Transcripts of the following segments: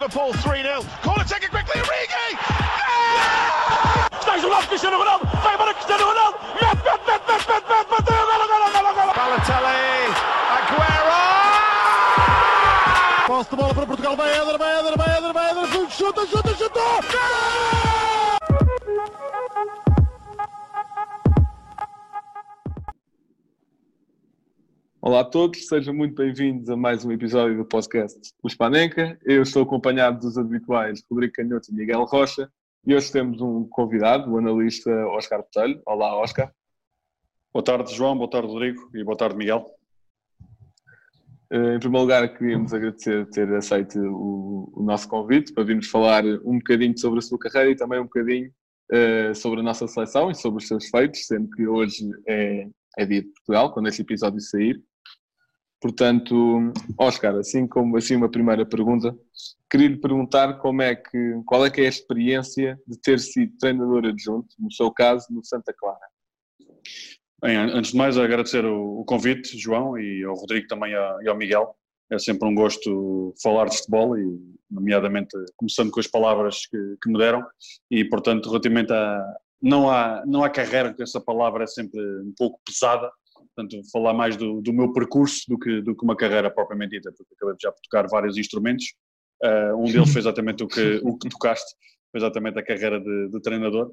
Liverpool 3-0. Corner taken quickly, Origi! Estás lá, Cristiano Ronaldo! Vai todos, sejam muito bem-vindos a mais um episódio do podcast O Spanenka. Eu estou acompanhado dos habituais Rodrigo Canhoto e Miguel Rocha e hoje temos um convidado, o analista Oscar Botelho. Olá, Oscar. Boa tarde, João, boa tarde, Rodrigo e boa tarde, Miguel. Eh, em primeiro lugar, queríamos agradecer ter aceito o, o nosso convite para virmos falar um bocadinho sobre a sua carreira e também um bocadinho uh, sobre a nossa seleção e sobre os seus feitos, sendo que hoje é, é dia de Portugal, quando este episódio sair. Portanto, Oscar, assim como assim uma primeira pergunta, queria lhe perguntar como é que, qual é que é a experiência de ter sido treinador adjunto, no seu caso, no Santa Clara. Bem, antes de mais agradecer o, convite, João, e ao Rodrigo também e ao Miguel. É sempre um gosto falar de futebol e, nomeadamente, começando com as palavras que, que me deram e, portanto, relativamente a não há não há carreira, porque essa palavra é sempre um pouco pesada, portanto, falar mais do, do meu percurso do que, do que uma carreira propriamente dita, porque acabei já por tocar vários instrumentos. Uh, um deles foi exatamente o que, o que tocaste, foi exatamente a carreira de, de treinador.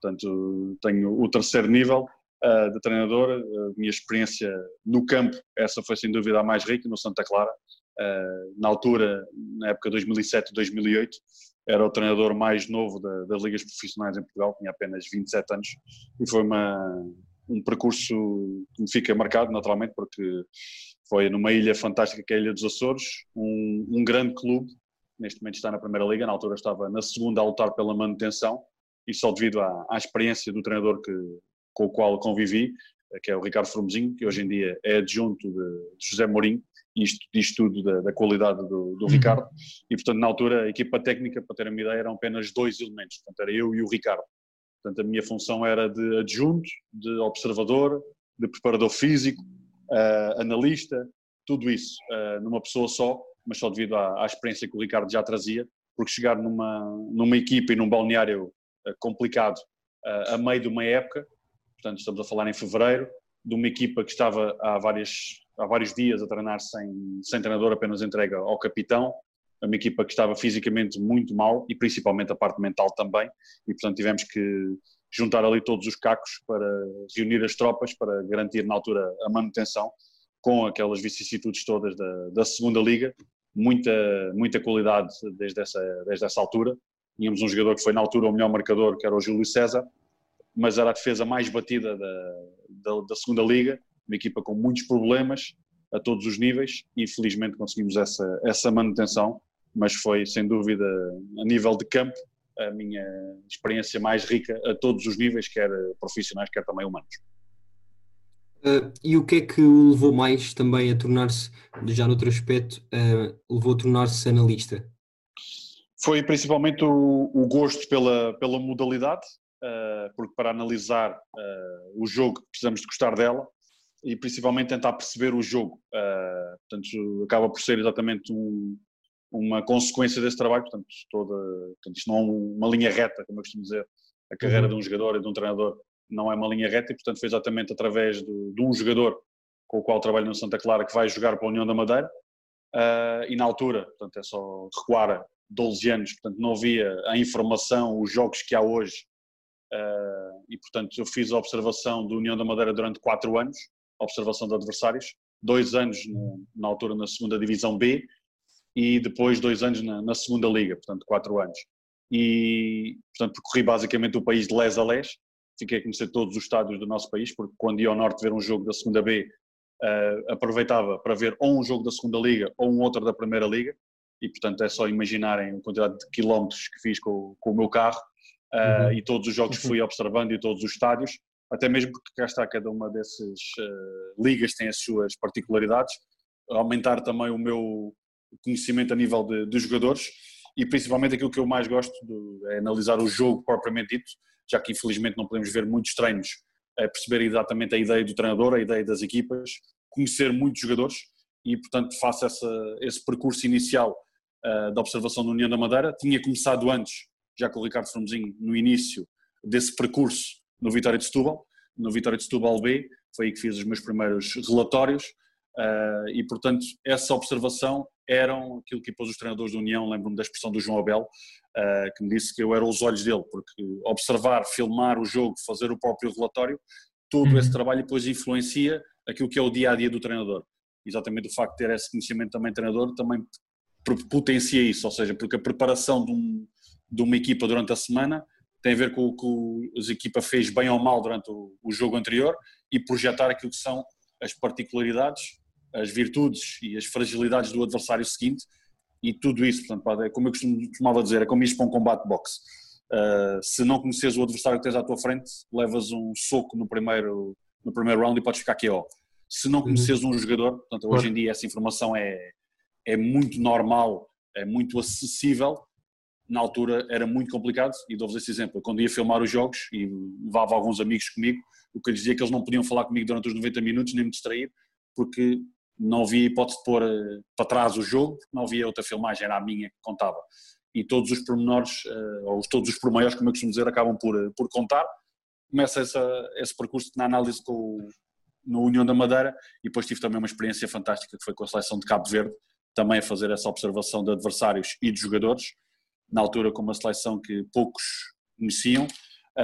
Portanto, tenho o terceiro nível uh, de treinador. A minha experiência no campo, essa foi sem dúvida a mais rica, no Santa Clara. Uh, na altura, na época 2007-2008, era o treinador mais novo da, das ligas profissionais em Portugal, tinha apenas 27 anos, e foi uma, um percurso que me fica marcado, naturalmente, porque foi numa ilha fantástica que é a Ilha dos Açores, um, um grande clube, neste momento está na Primeira Liga, na altura estava na segunda a lutar pela manutenção, e só devido à, à experiência do treinador que, com o qual convivi, que é o Ricardo Formosinho, que hoje em dia é adjunto de, de José Mourinho, isto diz tudo da, da qualidade do, do uhum. Ricardo, e portanto na altura a equipa técnica, para terem uma ideia, eram apenas dois elementos, portanto era eu e o Ricardo. Portanto, a minha função era de adjunto, de observador, de preparador físico, uh, analista, tudo isso uh, numa pessoa só, mas só devido à, à, experiência que o Ricardo já trazia, porque chegar numa, numa equipa e num balneário uh, complicado a meio de uma época, portanto estamos a falar em fevereiro, de uma equipa que estava há, várias, há vários dias a treinar sem, sem treinador, apenas entrega ao capitão, uma equipa que estava fisicamente muito mal e principalmente a parte mental também, e portanto tivemos que juntar ali todos os cacos para reunir as tropas para garantir na altura a manutenção com aquelas vicissitudes todas da, da segunda liga, muita, muita qualidade desde essa, desde essa altura. Tínhamos um jogador que foi na altura o melhor marcador, que era o Júlio César, mas era a defesa mais batida da, da, da segunda liga, uma equipa com muitos problemas a todos os níveis e felizmente conseguimos essa, essa manutenção mas foi sem dúvida a nível de campo a minha experiência mais rica a todos os níveis, quer profissionais, quer também humanos. Uh, e o que é que o levou mais também a tornar-se, já noutro aspecto, uh, levou a tornar-se analista? Foi principalmente o, o, gosto pela, pela modalidade, uh, porque para analisar o jogo precisamos de gostar dela e principalmente tentar perceber o jogo. portanto, acaba por ser exatamente um, uma consequência desse trabalho, portanto, toda, portanto isto não é uma linha reta, como eu costumo dizer, a carreira uhum. de um jogador e de um treinador não é uma linha reta e, portanto, foi exatamente através de, de um jogador com o qual trabalho no Santa Clara que vai jogar para a União da Madeira. Uh, e na altura, portanto, é só recuar 12 anos, portanto, não havia a informação, os jogos que há hoje. Uh, e, portanto, eu fiz a observação do União da Madeira durante 4 anos, observação de adversários, dois anos no, na altura na segunda divisão B e depois dois anos na, na, segunda liga, portanto quatro anos. E, portanto, percorri basicamente o país de les a les, fiquei a conhecer todos os estádios do nosso país, porque quando ia ao norte ver um jogo da segunda B, uh, aproveitava para ver ou um jogo da segunda liga ou um outro da primeira liga, e portanto é só imaginarem a quantidade de quilómetros que fiz com, com o meu carro, uh, uhum. e todos os jogos que fui observando e todos os estádios, até mesmo porque cá está cada uma dessas uh, ligas tem as suas particularidades, aumentar também o meu conhecimento a nível de, de jogadores e principalmente aquilo que eu mais gosto de, é analisar o jogo propriamente dito, já que infelizmente não podemos ver muitos treinos, é perceber exatamente a ideia do treinador, a ideia das equipas, conhecer muitos jogadores e, portanto, faço essa, esse percurso inicial uh, da observação da União da Madeira. Tinha começado antes, já com o Ricardo Fromezinho, no início desse percurso no Vitória de Setúbal, no Vitória de Setúbal B, foi aí que fiz os meus primeiros relatórios uh, e, portanto, essa observação eram aquilo que depois os treinadores da União, lembro-me da expressão do João Abel, uh, que me disse que eu era os olhos dele, porque observar, filmar o jogo, fazer o próprio relatório, todo uhum. esse trabalho depois influencia aquilo que é o dia-a-dia -dia do treinador. Exatamente o facto de ter esse conhecimento também treinador também potencia isso, ou seja, porque a preparação de, um, de uma equipa durante a semana tem a ver com o que a equipa fez bem ou mal durante o, o jogo anterior e projetar aquilo que são as particularidades, as virtudes e as fragilidades do adversário seguinte e tudo isso, portanto, é como eu costumava dizer, é como isto para um combate boxe. Uh, se não conheces o adversário que tens à tua frente, levas um soco no primeiro, no primeiro round e podes ficar KO. Se não conheces uhum. um jogador, portanto, hoje em dia essa informação é, é muito normal, é muito acessível, na altura era muito complicado, e dou-vos esse exemplo, quando ia filmar os jogos e levava alguns amigos comigo, o que eu dizia é que eles não podiam falar comigo durante os 90 minutos, nem me distrair, porque não havia hipótese de pôr eh, para trás o jogo, não havia outra filmagem, era a minha que contava. E todos os pormenores, eh, ou todos os pormenores, como eu costumo dizer, acabam por, eh, por contar. Começa essa, esse percurso na análise com no União da Madeira e depois tive também uma experiência fantástica que foi com a seleção de Cabo Verde, também a fazer essa observação de adversários e de jogadores, na altura com uma seleção que poucos conheciam,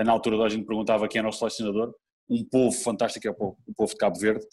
na altura a gente perguntava quem era o selecionador, um povo fantástico, é o povo de Cabo Verde,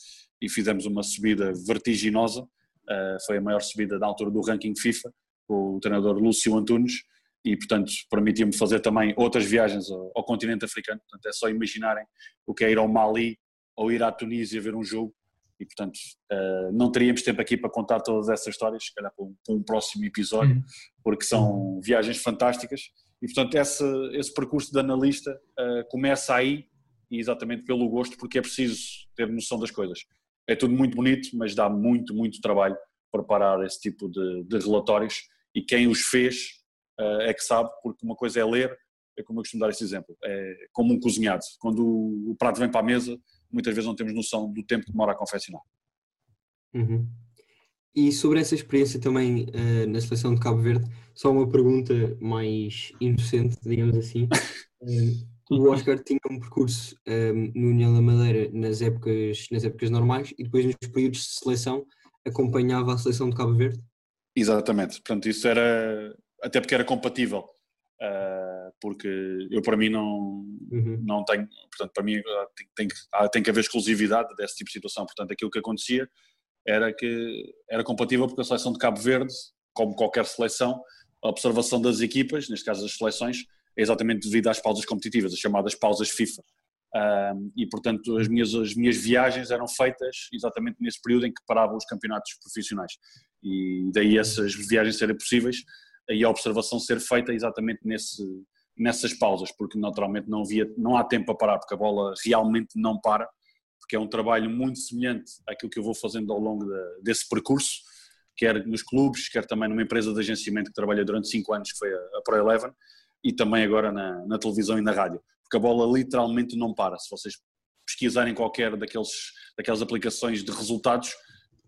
e fizemos uma subida vertiginosa, uh, foi a maior subida da altura do ranking FIFA, com o treinador Lúcio Antunes, e portanto permitiu-me fazer também outras viagens ao, ao, continente africano, portanto é só imaginarem o que é ir ao Mali ou ir à Tunísia ver um jogo, e portanto uh, não teríamos tempo aqui para contar todas essas histórias, se calhar para um, para um próximo episódio, uhum. porque são viagens fantásticas, e portanto esse, esse percurso de analista uh, começa aí, exatamente pelo gosto, porque é preciso ter noção das coisas é tudo muito bonito, mas dá muito, muito trabalho preparar esse tipo de, de relatórios e quem os fez uh, é que sabe, porque uma coisa é ler, é como eu costumo dar esse exemplo, é como um cozinhado. Quando o, o prato vem para a mesa, muitas vezes não temos noção do tempo que demora a confeccionar. Uhum. E sobre essa experiência também uh, na seleção de Cabo Verde, só uma pergunta mais inocente, digamos assim. o Oscar tinha um percurso um, no União da Madeira nas épocas, nas épocas normais e depois nos períodos de seleção acompanhava a seleção de Cabo Verde? Exatamente, portanto isso era, até porque era compatível, uh, porque eu para mim não, uhum. não tenho, portanto para mim tem, tem, tem que haver exclusividade desse tipo de situação, portanto aquilo que acontecia era que era compatível porque a seleção de Cabo Verde, como qualquer seleção, a observação das equipas, neste caso das seleções, é exatamente devido às pausas competitivas, as chamadas pausas FIFA. Um, e portanto as minhas, as minhas viagens eram feitas exatamente nesse período em que paravam os campeonatos profissionais e daí essas viagens serem possíveis e a observação ser feita exatamente nesse, nessas pausas, porque naturalmente não, havia, não há tempo para parar, porque a bola realmente não para, porque é um trabalho muito semelhante àquilo que eu vou fazendo ao longo de, desse percurso, quer nos clubes, quer também numa empresa de agenciamento que trabalhei durante 5 anos, que foi a, a Pro Eleven, e também agora na, na, televisão e na rádio, porque a bola literalmente não para. Se vocês pesquisarem qualquer daqueles, daquelas aplicações de resultados,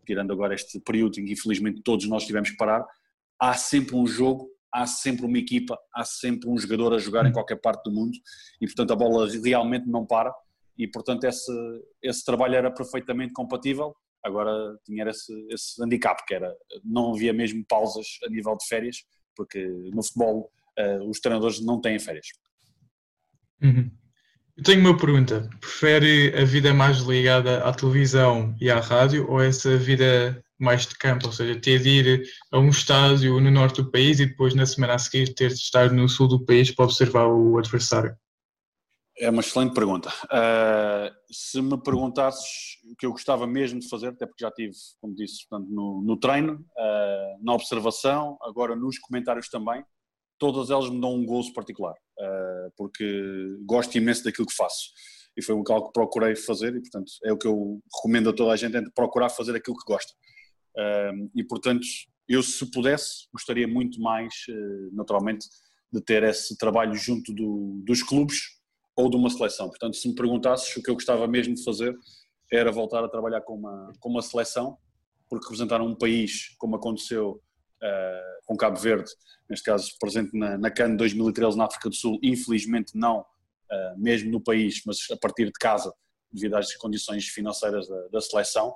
tirando agora este período em que infelizmente todos nós tivemos que parar, há sempre um jogo, há sempre uma equipa, há sempre um jogador a jogar em qualquer parte do mundo e portanto a bola realmente não para e portanto esse, esse trabalho era perfeitamente compatível agora tinha esse, esse handicap que era não havia mesmo pausas a nível de férias porque no futebol uh, os treinadores não têm férias. Uhum. Eu tenho uma pergunta. Prefere a vida mais ligada à televisão e à rádio ou essa vida mais de campo, ou seja, ter de ir a um estádio no norte do país e depois na semana a seguir ter de estar no sul do país para observar o adversário? É uma excelente pergunta. Uh, se me perguntasses o que eu gostava mesmo de fazer, até porque já tive, como disse, portanto, no, no treino, uh, na observação, agora nos comentários também, todas elas me dão um gozo particular, uh, porque gosto imenso daquilo que faço. E foi algo que procurei fazer, e portanto é o que eu recomendo a toda a gente: é procurar fazer aquilo que gosta. Uh, e portanto, eu se pudesse, gostaria muito mais, uh, naturalmente, de ter esse trabalho junto do, dos clubes ou de uma seleção. Portanto, se me perguntasses o que eu gostava mesmo de fazer, era voltar a trabalhar com uma, com uma seleção porque representaram um país, como aconteceu com Cabo Verde, neste caso presente na, na CAN 2013 na África do Sul, infelizmente não uh, mesmo no país, mas a partir de casa, devido às condições financeiras da, da seleção.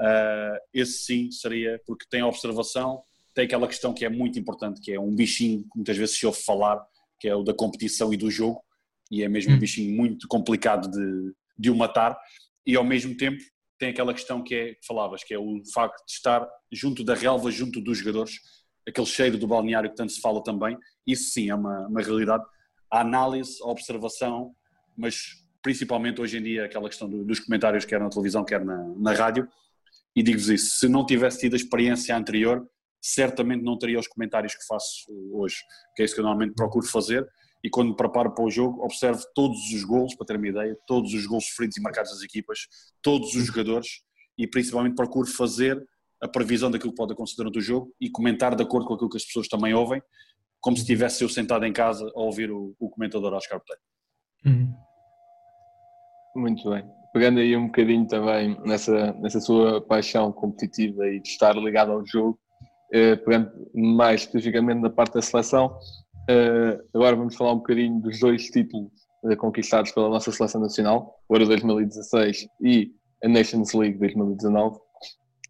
Uh, esse sim seria, porque tem a observação, tem aquela questão que é muito importante, que é um bichinho que muitas vezes se ouve falar, que é o da competição e do jogo, e é mesmo um hum. bichinho muito complicado de, de o matar, e ao mesmo tempo tem aquela questão que é, que falavas, que é o facto de estar junto da relva, junto dos jogadores, aquele cheiro do balneário que tanto se fala também, isso sim é uma, uma realidade. A análise, a observação, mas principalmente hoje em dia aquela questão dos comentários, quer na televisão, quer na, na rádio, e digo-vos isso, se não tivesse tido a experiência anterior, certamente não teria os comentários que faço hoje, que é isso que eu normalmente procuro fazer, e quando me preparo para o jogo, observo todos os gols, para ter uma ideia, todos os gols sofridos e marcados das equipas, todos os jogadores, e principalmente procuro fazer a previsão daquilo que pode acontecer durante o jogo e comentar de acordo com aquilo que as pessoas também ouvem, como se estivesse eu sentado em casa a ouvir o, o comentador Oscar Botelho. Uhum. Muito bem. Pegando aí um bocadinho também nessa, nessa sua paixão competitiva e de estar ligado ao jogo, eh, pegando mais especificamente na parte da seleção, eh, agora vamos falar um bocadinho dos dois títulos eh, conquistados pela nossa seleção nacional, o Euro 2016 e a Nations League 2019.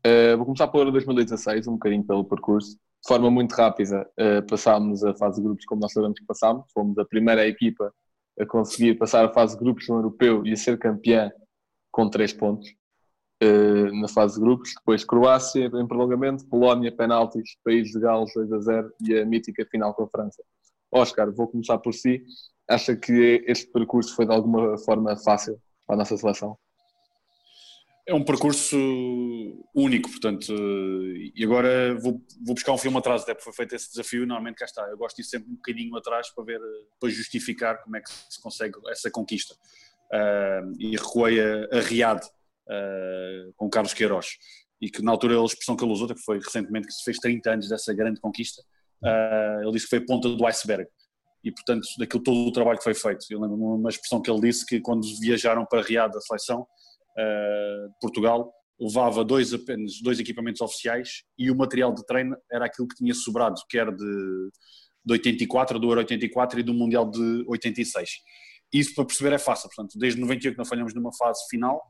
Eh, vou começar Euro 2016, um bocadinho pelo percurso. De forma muito rápida, eh, passámos a fase de grupos como nós sabemos que passámos, fomos a primeira equipa a conseguir passar a fase de grupos no europeu e a ser campeã com 3 pontos uh, na fase de grupos. Depois Croácia em prolongamento, Polónia, penaltis, País de Gales 2 a 0 e a mítica final com a França. Oscar, vou começar por si. Acha que este percurso foi de alguma forma fácil para a nossa seleção? É um percurso único, portanto, e agora vou, vou buscar um filme atrás, até porque foi feito esse desafio, normalmente cá está, eu gosto de ir sempre um bocadinho atrás para ver, para justificar como é que se consegue essa conquista. Uh, e recuei a, a Riad uh, com Carlos Queiroz, e que na altura a expressão que ele usou, que foi recentemente que se fez 30 anos dessa grande conquista, uh, ele disse que foi a ponta do iceberg, e portanto, daquilo todo o trabalho que foi feito. Eu lembro uma expressão que ele disse que quando viajaram para Riad, a seleção, Portugal levava dois, apenas dois equipamentos oficiais e o material de treino era aquilo que tinha sobrado, quer de, de 84, do Euro 84 e do Mundial de 86. Isso para perceber é fácil, portanto, desde 98 não falhamos numa fase final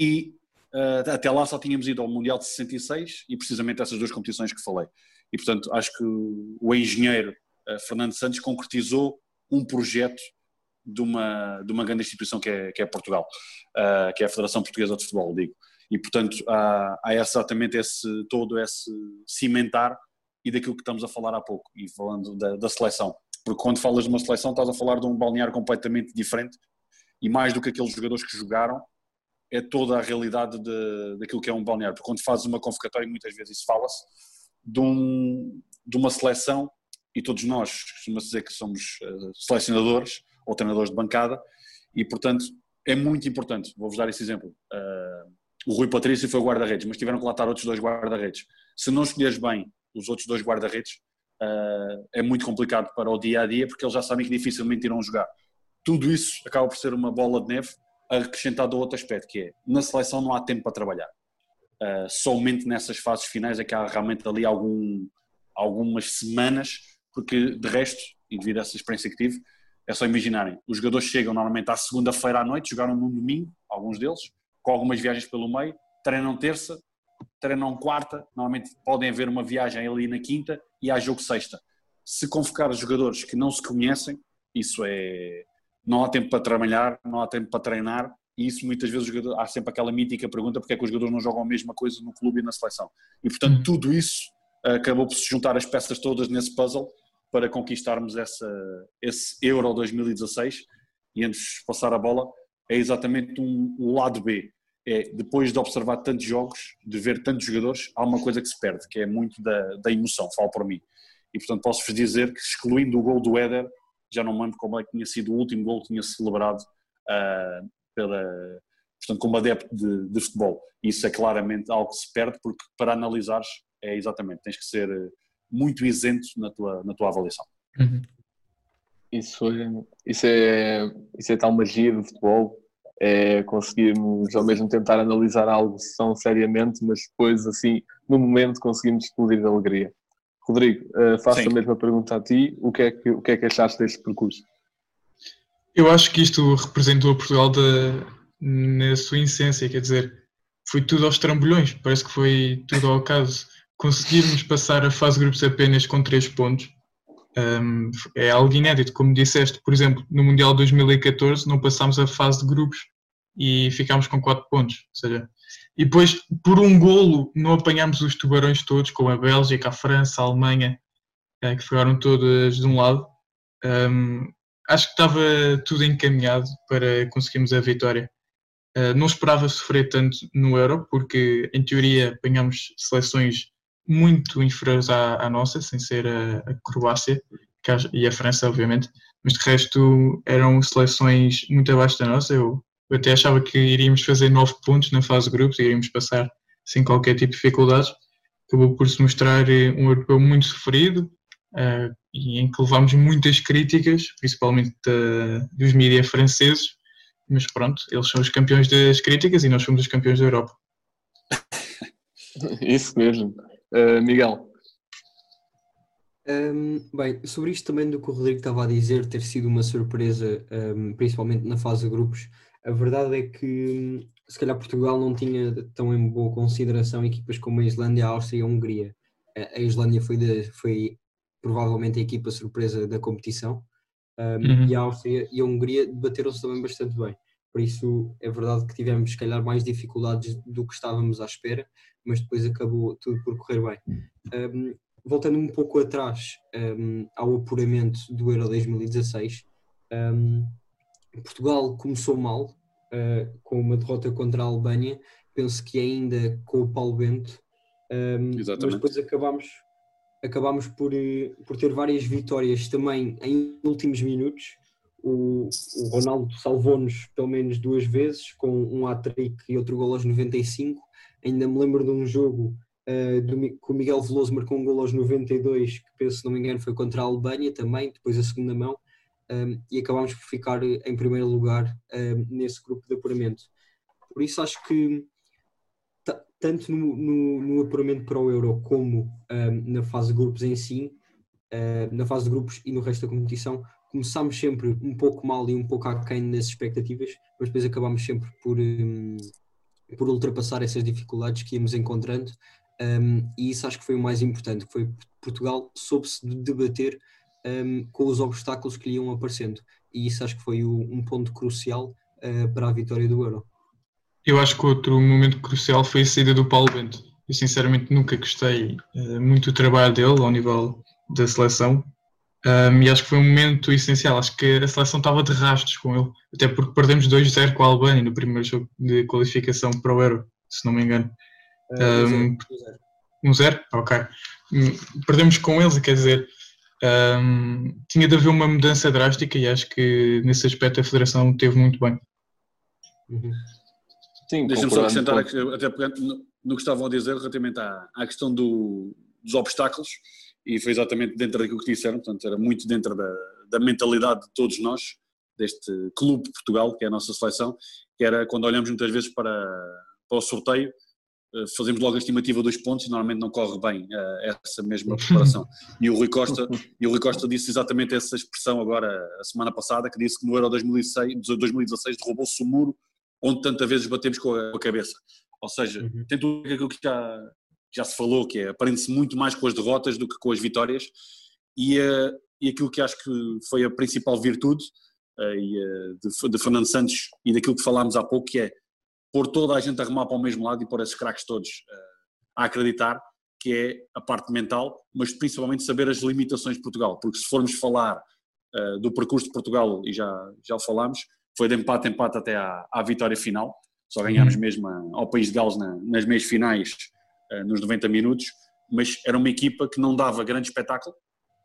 e uh, até lá só tínhamos ido ao Mundial de 66 e precisamente essas duas competições que falei. E portanto acho que o engenheiro uh, Fernando Santos concretizou um projeto de uma, de uma grande instituição que é, que é Portugal, uh, que é a Federação Portuguesa de Futebol, digo. E, portanto, há, há exatamente esse, todo esse cimentar e daquilo que estamos a falar há pouco, e falando da, da seleção. Porque quando falas de uma seleção, estás a falar de um balneário completamente diferente e mais do que aqueles jogadores que jogaram, é toda a realidade de, daquilo que é um balneário. Porque quando fazes uma convocatória, muitas vezes isso fala-se, de, um, de uma seleção, e todos nós costumamos dizer que somos uh, selecionadores, ou treinadores de bancada, e portanto é muito importante. Vou-vos dar esse exemplo. Uh, o Rui Patrício foi guarda-redes, mas tiveram que lá estar outros dois guarda-redes. Se não escolheres bem os outros dois guarda-redes, uh, é muito complicado para o dia a dia, porque eles já sabem que dificilmente irão jogar. Tudo isso acaba por ser uma bola de neve acrescentado a outro aspecto, que é na seleção não há tempo para trabalhar. Uh, somente nessas fases finais é que há realmente ali algum, algumas semanas, porque de resto, e devido a essa experiência que tive, é só imaginarem, os jogadores chegam normalmente à segunda-feira à noite, jogaram no domingo, alguns deles, com algumas viagens pelo meio, treinam terça, treinam quarta, normalmente podem haver uma viagem ali na quinta e há jogo sexta. Se convocar jogadores que não se conhecem, isso é. Não há tempo para trabalhar, não há tempo para treinar, e isso muitas vezes há sempre aquela mítica pergunta porque é que os jogadores não jogam a mesma coisa no clube e na seleção. E portanto, uhum. tudo isso acabou por se juntar as peças todas nesse puzzle para conquistarmos essa, esse Euro 2016 e antes de passar a bola é exatamente um, lado B. É, depois de observar tantos jogos, de ver tantos jogadores, há uma coisa que se perde, que é muito da, da emoção, falo por mim. E portanto posso-vos dizer que excluindo o gol do Éder, já não me lembro como é que tinha sido o último gol que tinha celebrado uh, pela, portanto, como adepto de, de futebol. Isso é claramente algo que se perde, porque para analisares é exatamente, tens que ser muito isento na tua, na tua avaliação. Uhum. Isso, isso, é, isso é tal magia do futebol. é conseguirmos ao mesmo tentar analisar algo tão seriamente, mas depois, assim, no momento, conseguimos explodir de alegria. Rodrigo, uh, faço Sim. a mesma pergunta a ti. O que, é que, o que é que achaste deste percurso? Eu acho que isto representou Portugal de, na sua essência, quer dizer, foi tudo aos trambolhões, parece que foi tudo ao acaso. Conseguirmos passar a fase de grupos apenas com 3 pontos um, é algo inédito. Como disseste, por exemplo, no Mundial 2014 não passámos a fase de grupos e ficámos com 4 pontos. Seja, e depois, por um golo, não apanhámos os tubarões todos, com a Bélgica, a França, a Alemanha, eh, que ficaram todas de um lado. Um, acho que estava tudo encaminhado para conseguirmos a vitória. Uh, não esperava sofrer tanto no Euro, porque em teoria apanhamos seleções muito inferiores à, à nossa, sem ser a, a Croácia e a França, obviamente, mas de resto eram seleções muito abaixo da nossa. Eu, eu até achava que iríamos fazer nove pontos na fase de grupos e iríamos passar sem qualquer tipo de dificuldades. Acabou por se mostrar eh, um europeu muito sofrido uh, e em que levámos muitas críticas, principalmente dos mídias franceses, mas pronto, eles são os campeões das críticas e nós somos os campeões da Europa. Isso mesmo. Uh, Miguel. Um, bem, sobre isto também do que o Rodrigo estava a dizer, ter sido uma surpresa, um, principalmente na fase de grupos, a verdade é que se calhar Portugal não tinha tão em boa consideração equipas como a Islândia, a Áustria e a Hungria. A Islândia foi, de, foi provavelmente a equipa surpresa da competição um, uhum. e a Áustria e a Hungria debateram-se também bastante bem. Por isso é verdade que tivemos, se calhar, mais dificuldades do que estávamos à espera, mas depois acabou tudo por correr bem. Um, voltando um pouco atrás um, ao apuramento do Euro 2016, um, Portugal começou mal, uh, com uma derrota contra a Albânia, penso que ainda com o Paulo Bento, mas depois acabámos, acabámos por, eh, por ter várias vitórias também em últimos minutos. O, o Ronaldo salvou-nos pelo menos duas vezes, com um hat-trick e outro gol aos 95 Ainda me lembro de um jogo uh, do, que o Miguel Veloso marcou um gol aos 92, que penso, se não me engano, foi contra a Albânia também, depois a segunda mão, um, ehm, e acabámos por ficar em primeiro lugar um, ehm, nesse grupo de apuramento. Por isso acho que tanto no, no, no, apuramento para o Euro como um, ehm, na fase de grupos em si, uh, na fase de grupos e no resto da competição, começámos sempre um pouco mal e um pouco aquém das expectativas, mas depois acabámos sempre por, um, por ultrapassar essas dificuldades que íamos encontrando um, e isso acho que foi o mais importante, foi Portugal soube-se debater um, com os obstáculos que lhe iam aparecendo e isso acho que foi o, um ponto crucial uh, para a vitória do Euro. Eu acho que outro momento crucial foi a saída do Paulo Bento. Eu sinceramente nunca gostei uh, muito do trabalho dele ao nível da seleção um, e acho que foi um momento essencial. Acho que a seleção estava de rastros com ele, até porque perdemos 2-0 com a Albânia no primeiro jogo de qualificação para o Euro, se não me engano. Um, 1-0? Ok. Hum, perdemos com eles, quer dizer, um, tinha de haver uma mudança drástica e acho que nesse aspecto a Federação teve muito bem. Uhum. Sim, Deixa-me só acrescentar, até no, no que estavam a dizer relativamente à, à questão do, dos obstáculos e foi exatamente dentro daquilo que disseram, portanto era muito dentro da, da mentalidade de todos nós, deste clube de Portugal, que é a nossa seleção, que era quando olhamos muitas vezes para, para o sorteio, eh, fazemos logo a estimativa dos pontos e normalmente não corre bem uh, essa mesma preparação. E o Rui Costa, e o Rui Costa disse exatamente essa expressão agora a semana passada, que disse que no Euro 2006, 2016 derrubou-se o muro onde tantas vezes batemos com a, com a cabeça. Ou seja, uhum. tem tudo aquilo que já, já se falou, que é aprende-se muito mais com as derrotas do que com as vitórias, e, uh, e aquilo que acho que foi a principal virtude uh, e, uh, de, de, Fernando Santos e daquilo que falámos há pouco, que é pôr toda a gente a remar para o mesmo lado e pôr esses craques todos a acreditar, que é a parte mental, mas principalmente saber as limitações de Portugal, porque se formos falar do percurso de Portugal, e já, já o falámos, foi de empate empate até à, à vitória final, só ganhámos uhum. mesmo ao País de Gales na, nas meias finais eh, nos 90 minutos, mas era uma equipa que não dava grande espetáculo,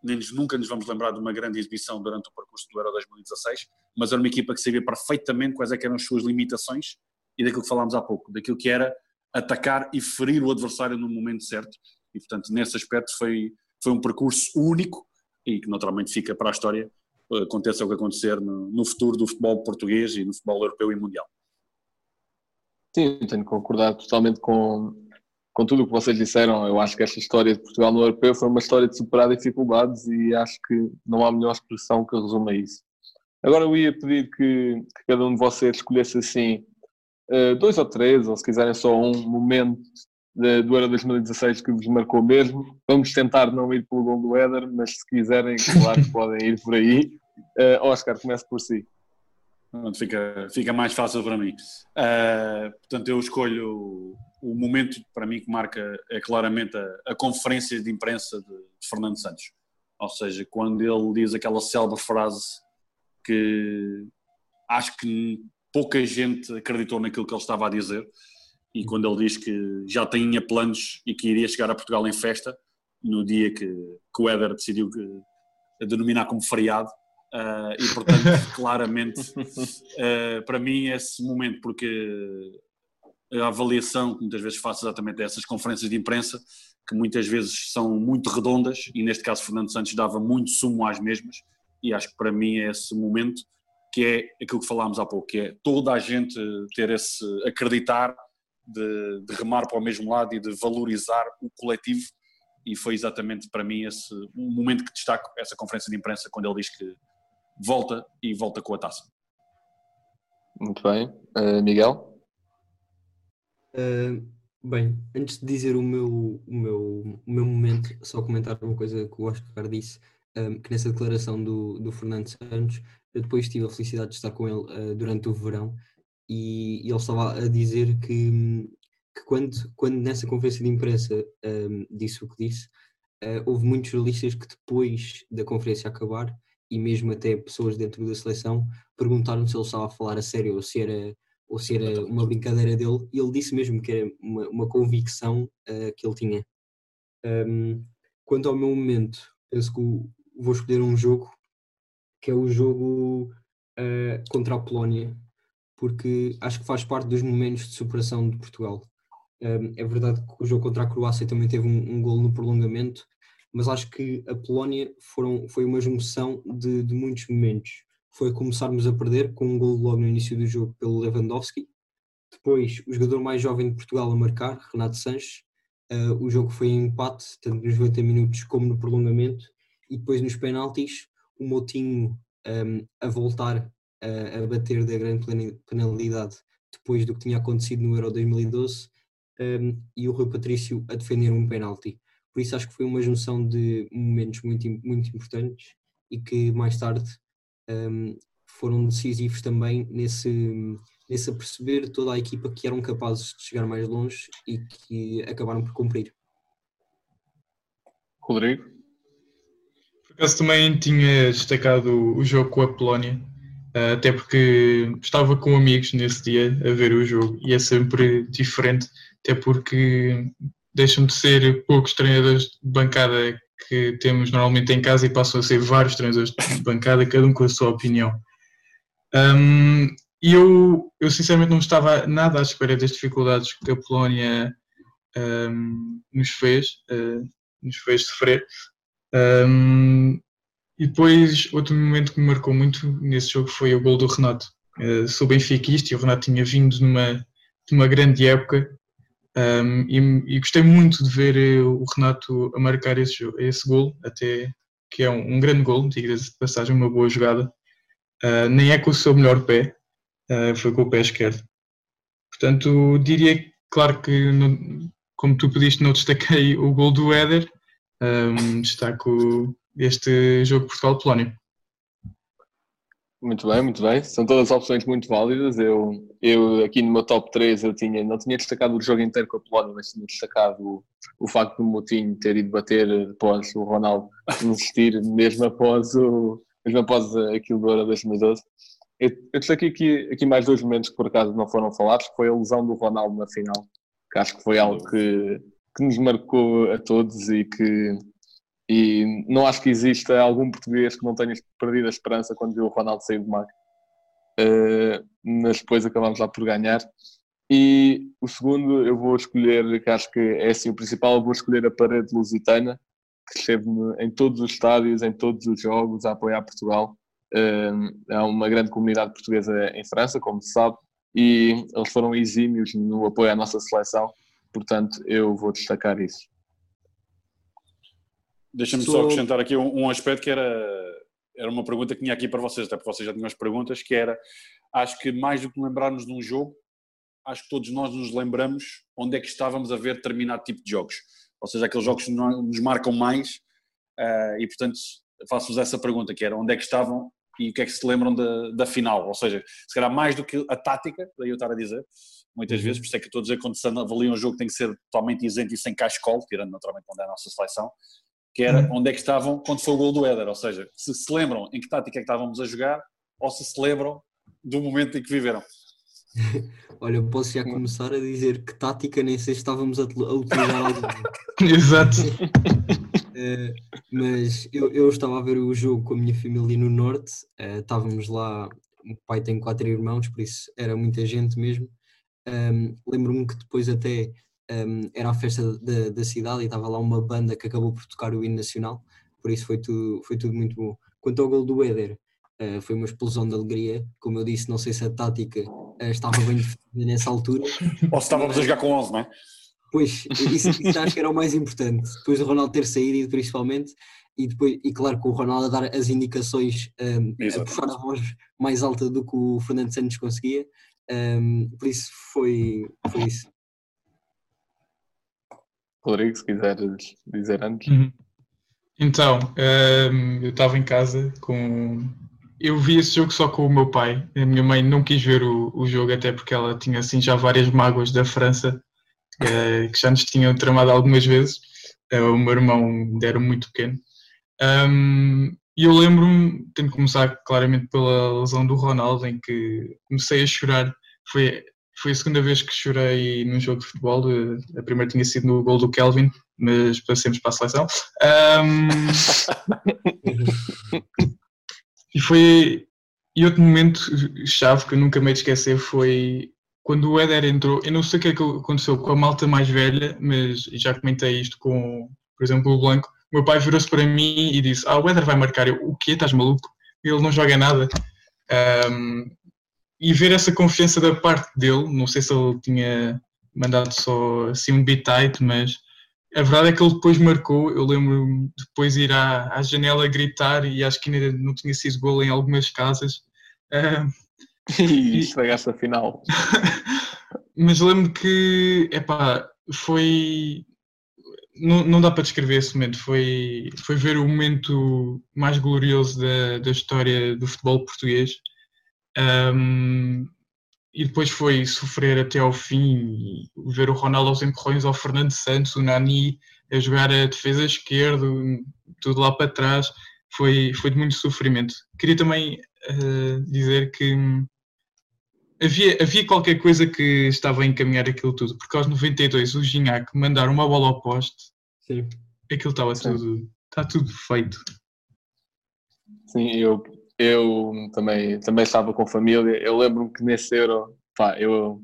nem nos, nunca nos vamos lembrar de uma grande exibição durante o percurso do Euro 2016, mas era uma equipa que sabia perfeitamente quais é eram as suas limitações e daquilo que falámos há pouco, daquilo que era atacar e ferir o adversário no momento certo. E, portanto, nesse aspecto foi, foi um percurso único e que naturalmente fica para a história, aconteça o que acontecer no, no futuro do futebol português e no futebol europeu e mundial. Sim, tenho que concordar totalmente com, com tudo o que vocês disseram. Eu acho que esta história de Portugal no Europeu foi uma história de superar dificuldades e acho que não há melhor expressão que resuma isso. Agora eu ia pedir que, que cada um de vocês escolhesse assim uh, dois ou três, ou se quiserem só um momento de, do Euro 2016 que vos marcou mesmo. Vamos tentar não ir pelo gol do Éder, mas se quiserem, claro que podem ir por aí. Uh, Oscar, comece por si. Fica, fica mais fácil para mim. Uh, portanto, eu escolho o, momento para mim que marca é claramente a, a conferência de imprensa de, de, Fernando Santos. Ou seja, quando ele diz aquela célebre frase que acho que pouca gente acreditou naquilo que ele estava a dizer, e quando ele diz que já tinha planos e que iria chegar a Portugal em festa, no dia que, que o Éder decidiu que, denominar como feriado, Uh, e portanto, claramente, uh, para mim, esse momento, porque a avaliação que muitas vezes faço exatamente dessas conferências de imprensa, que muitas vezes são muito redondas, e neste caso Fernando Santos dava muito sumo às mesmas, e acho que para mim é esse momento que é aquilo que falámos há pouco, que é toda a gente ter esse acreditar de, de remar para o mesmo lado e de valorizar o coletivo e foi exatamente para mim esse um momento que destaco essa conferência de imprensa quando ele diz que volta e volta com a taça. Muito bem. Uh, Miguel? Uh, bem, antes de dizer o meu, o, meu, o meu momento, só comentar uma coisa que o Oscar disse, um, eh, que nessa declaração do, do Fernando Santos, eu depois tive a felicidade de estar com ele uh, durante o verão e, e, ele estava a dizer que, que quando, quando nessa conferência de imprensa um, disse o que disse, uh, houve muitos jornalistas que depois da conferência acabar e mesmo até pessoas dentro da seleção perguntaram se ele estava a falar a sério ou se era, ou se era uma brincadeira dele, e ele disse mesmo que era uma, uma convicção uh, que ele tinha. Um, quanto ao meu momento, penso que vou escolher um jogo que é o jogo uh, contra a Polónia, porque acho que faz parte dos momentos de superação de Portugal. Um, é verdade que o jogo contra a Croácia também teve um, um gol no prolongamento, mas acho que a Polónia foram, foi uma junção de, de, muitos momentos. Foi começarmos a perder com um gol logo no início do jogo pelo Lewandowski, depois o jogador mais jovem de Portugal a marcar, Renato Sanches, uh, o jogo foi em empate, tanto nos 90 minutos como no prolongamento, e depois nos penaltis, o Moutinho um, a voltar a, a, bater da grande penalidade depois do que tinha acontecido no Euro 2012, um, e o Rui Patrício a defender um penalti. Por isso acho que foi uma junção de momentos muito, muito importantes e que mais tarde um, foram decisivos também nesse, nesse perceber toda a equipa que eram capazes de chegar mais longe e que acabaram por cumprir. Rodrigo? Por acaso também tinha destacado o jogo com a Polónia, eh, até porque estava com amigos nesse dia a ver o jogo e é sempre diferente, até porque deixam de ser poucos treinadores de bancada que temos normalmente em casa e passam a ser vários treinadores de bancada, cada um com a sua opinião. Um, e eu, eu sinceramente não estava nada à espera das dificuldades que a Polónia um, nos fez, uh, nos fez sofrer. Um, e depois, outro momento que me marcou muito nesse jogo foi o gol do Renato. Uh, sou benfiquista e o Renato tinha vindo de uma, de uma grande época um, e, e, gostei muito de ver eh, o Renato a marcar esse, esse gol, até que é um, um grande gol, diga-se de passagem, uma boa jogada. Uh, nem é com o seu melhor pé, uh, foi com o pé esquerdo. Portanto, diria, claro que, como tu pediste, não destaquei o gol do Éder, um, destaco este jogo Portugal-Polónia. Muito bem, muito bem. São todas opções muito válidas. Eu, eu aqui no meu top 3 eu tinha, não tinha destacado o jogo inteiro com a Polónia, mas tinha destacado o, o facto do Moutinho ter ido bater após o Ronaldo insistir, mesmo após, o, mesmo após aquilo do Euro 2012. Eu, eu destaquei aqui, aqui mais dois momentos que por acaso não foram falados, que foi a lesão do Ronaldo na final, que acho que foi algo que, que nos marcou a todos e que e não acho que exista algum português que não tenha perdido a esperança quando viu o Ronaldo sair do mar. Uh, mas depois acabamos lá por ganhar. E o segundo, eu vou escolher, que acho que é assim o principal, eu vou escolher a parede lusitana, que esteve em todos os estádios, em todos os jogos, a apoiar Portugal. Uh, há uma grande comunidade portuguesa em França, como se sabe, e eles foram exímios no apoio à nossa seleção, portanto eu vou destacar isso. Deixa-me só acrescentar aqui um, um, aspecto que era, era uma pergunta que tinha aqui para vocês, até porque vocês já tinham as perguntas, que era, acho que mais do que lembrarmos de um jogo, acho que todos nós nos lembramos onde é que estávamos a ver determinado tipo de jogos. Ou seja, aqueles jogos que nos marcam mais, uh, e portanto faço-vos essa pergunta, que era onde é que estavam e o que é que se lembram da, da final, ou seja, se calhar mais do que a tática, daí eu estar a dizer, muitas vezes, por isso é que eu estou a dizer quando se avalia um jogo tem que ser totalmente isento e sem cascol, tirando naturalmente onde é a nossa seleção, que era uhum. onde é que estavam quando foi o gol do Éder, ou seja, se se lembram em que tática é que estávamos a jogar ou se se lembram do momento em que viveram. Olha, eu posso já começar a dizer que tática nem sei se estávamos a, a utilizar. Exato. Uh, mas eu, eu estava a ver o jogo com a minha família no Norte, uh, estávamos lá, o pai tem quatro irmãos, por isso era muita gente mesmo. Um, Lembro-me que depois até um, era a festa da, da cidade e estava lá uma banda que acabou por tocar o hino nacional, por isso foi tudo, foi tudo muito bom. Quanto ao gol do Éder, uh, foi uma explosão de alegria, como eu disse, não sei se a tática estava bem definida nessa altura. Ou se estávamos a jogar com 11, não é? Pois, isso, isso acho que era o mais importante. Depois do Ronaldo ter saído, principalmente, e, depois, e claro, com o Ronaldo a dar as indicações, um, a puxar a voz mais alta do que o Fernando Santos conseguia. Um, por isso foi, foi isso. Rodrigo, se quiseres dizer antes. Uhum. Então, um, eu estava em casa com. Eu vi esse jogo só com o meu pai. A minha mãe não quis ver o, o jogo, até porque ela tinha assim já várias mágoas da França eh, que já nos tinham tramado algumas vezes. Eh, o meu irmão era muito pequeno. e eu lembro-me, tenho que começar claramente pela lesão do Ronaldo, em que comecei a chorar. Foi, foi a segunda vez que chorei num jogo de futebol. A primeira tinha sido no gol do Kelvin, mas passemos para a seleção. Um, e foi. E outro momento chave que eu nunca me esquecer foi quando o Éder entrou, eu não sei o que é que aconteceu com a malta mais velha, mas já comentei isto com, por exemplo, o Blanco. O meu pai virou-se para mim e disse: Ah, o Éder vai marcar. Eu, o quê? Estás maluco? Ele não joga nada. Um, e ver essa confiança da parte dele, não sei se ele tinha mandado só assim um bit tight, mas a verdade é que ele depois marcou. Eu lembro depois ir à, à janela gritar e acho que ainda não tinha sido gol em algumas casas. Um, e estragaste a final. Mas lembro que, epá, foi. Não, não dá para descrever esse momento. Foi, foi ver o momento mais glorioso da, da história do futebol português. Um, e depois foi sofrer até ao fim, ver o Ronaldo aos empurrões ao Fernando Santos, o Nani a jogar a defesa esquerda, tudo lá para trás. Foi, foi de muito sofrimento. Queria também uh, dizer que havia, havia qualquer coisa que estava a encaminhar aquilo tudo, porque aos 92 o Gignac mandar uma bola ao poste, Sim. aquilo estava Sim. tudo, está tudo feito. Sim, eu, eu também, também estava com família, eu lembro-me que nesse Euro, pá, eu,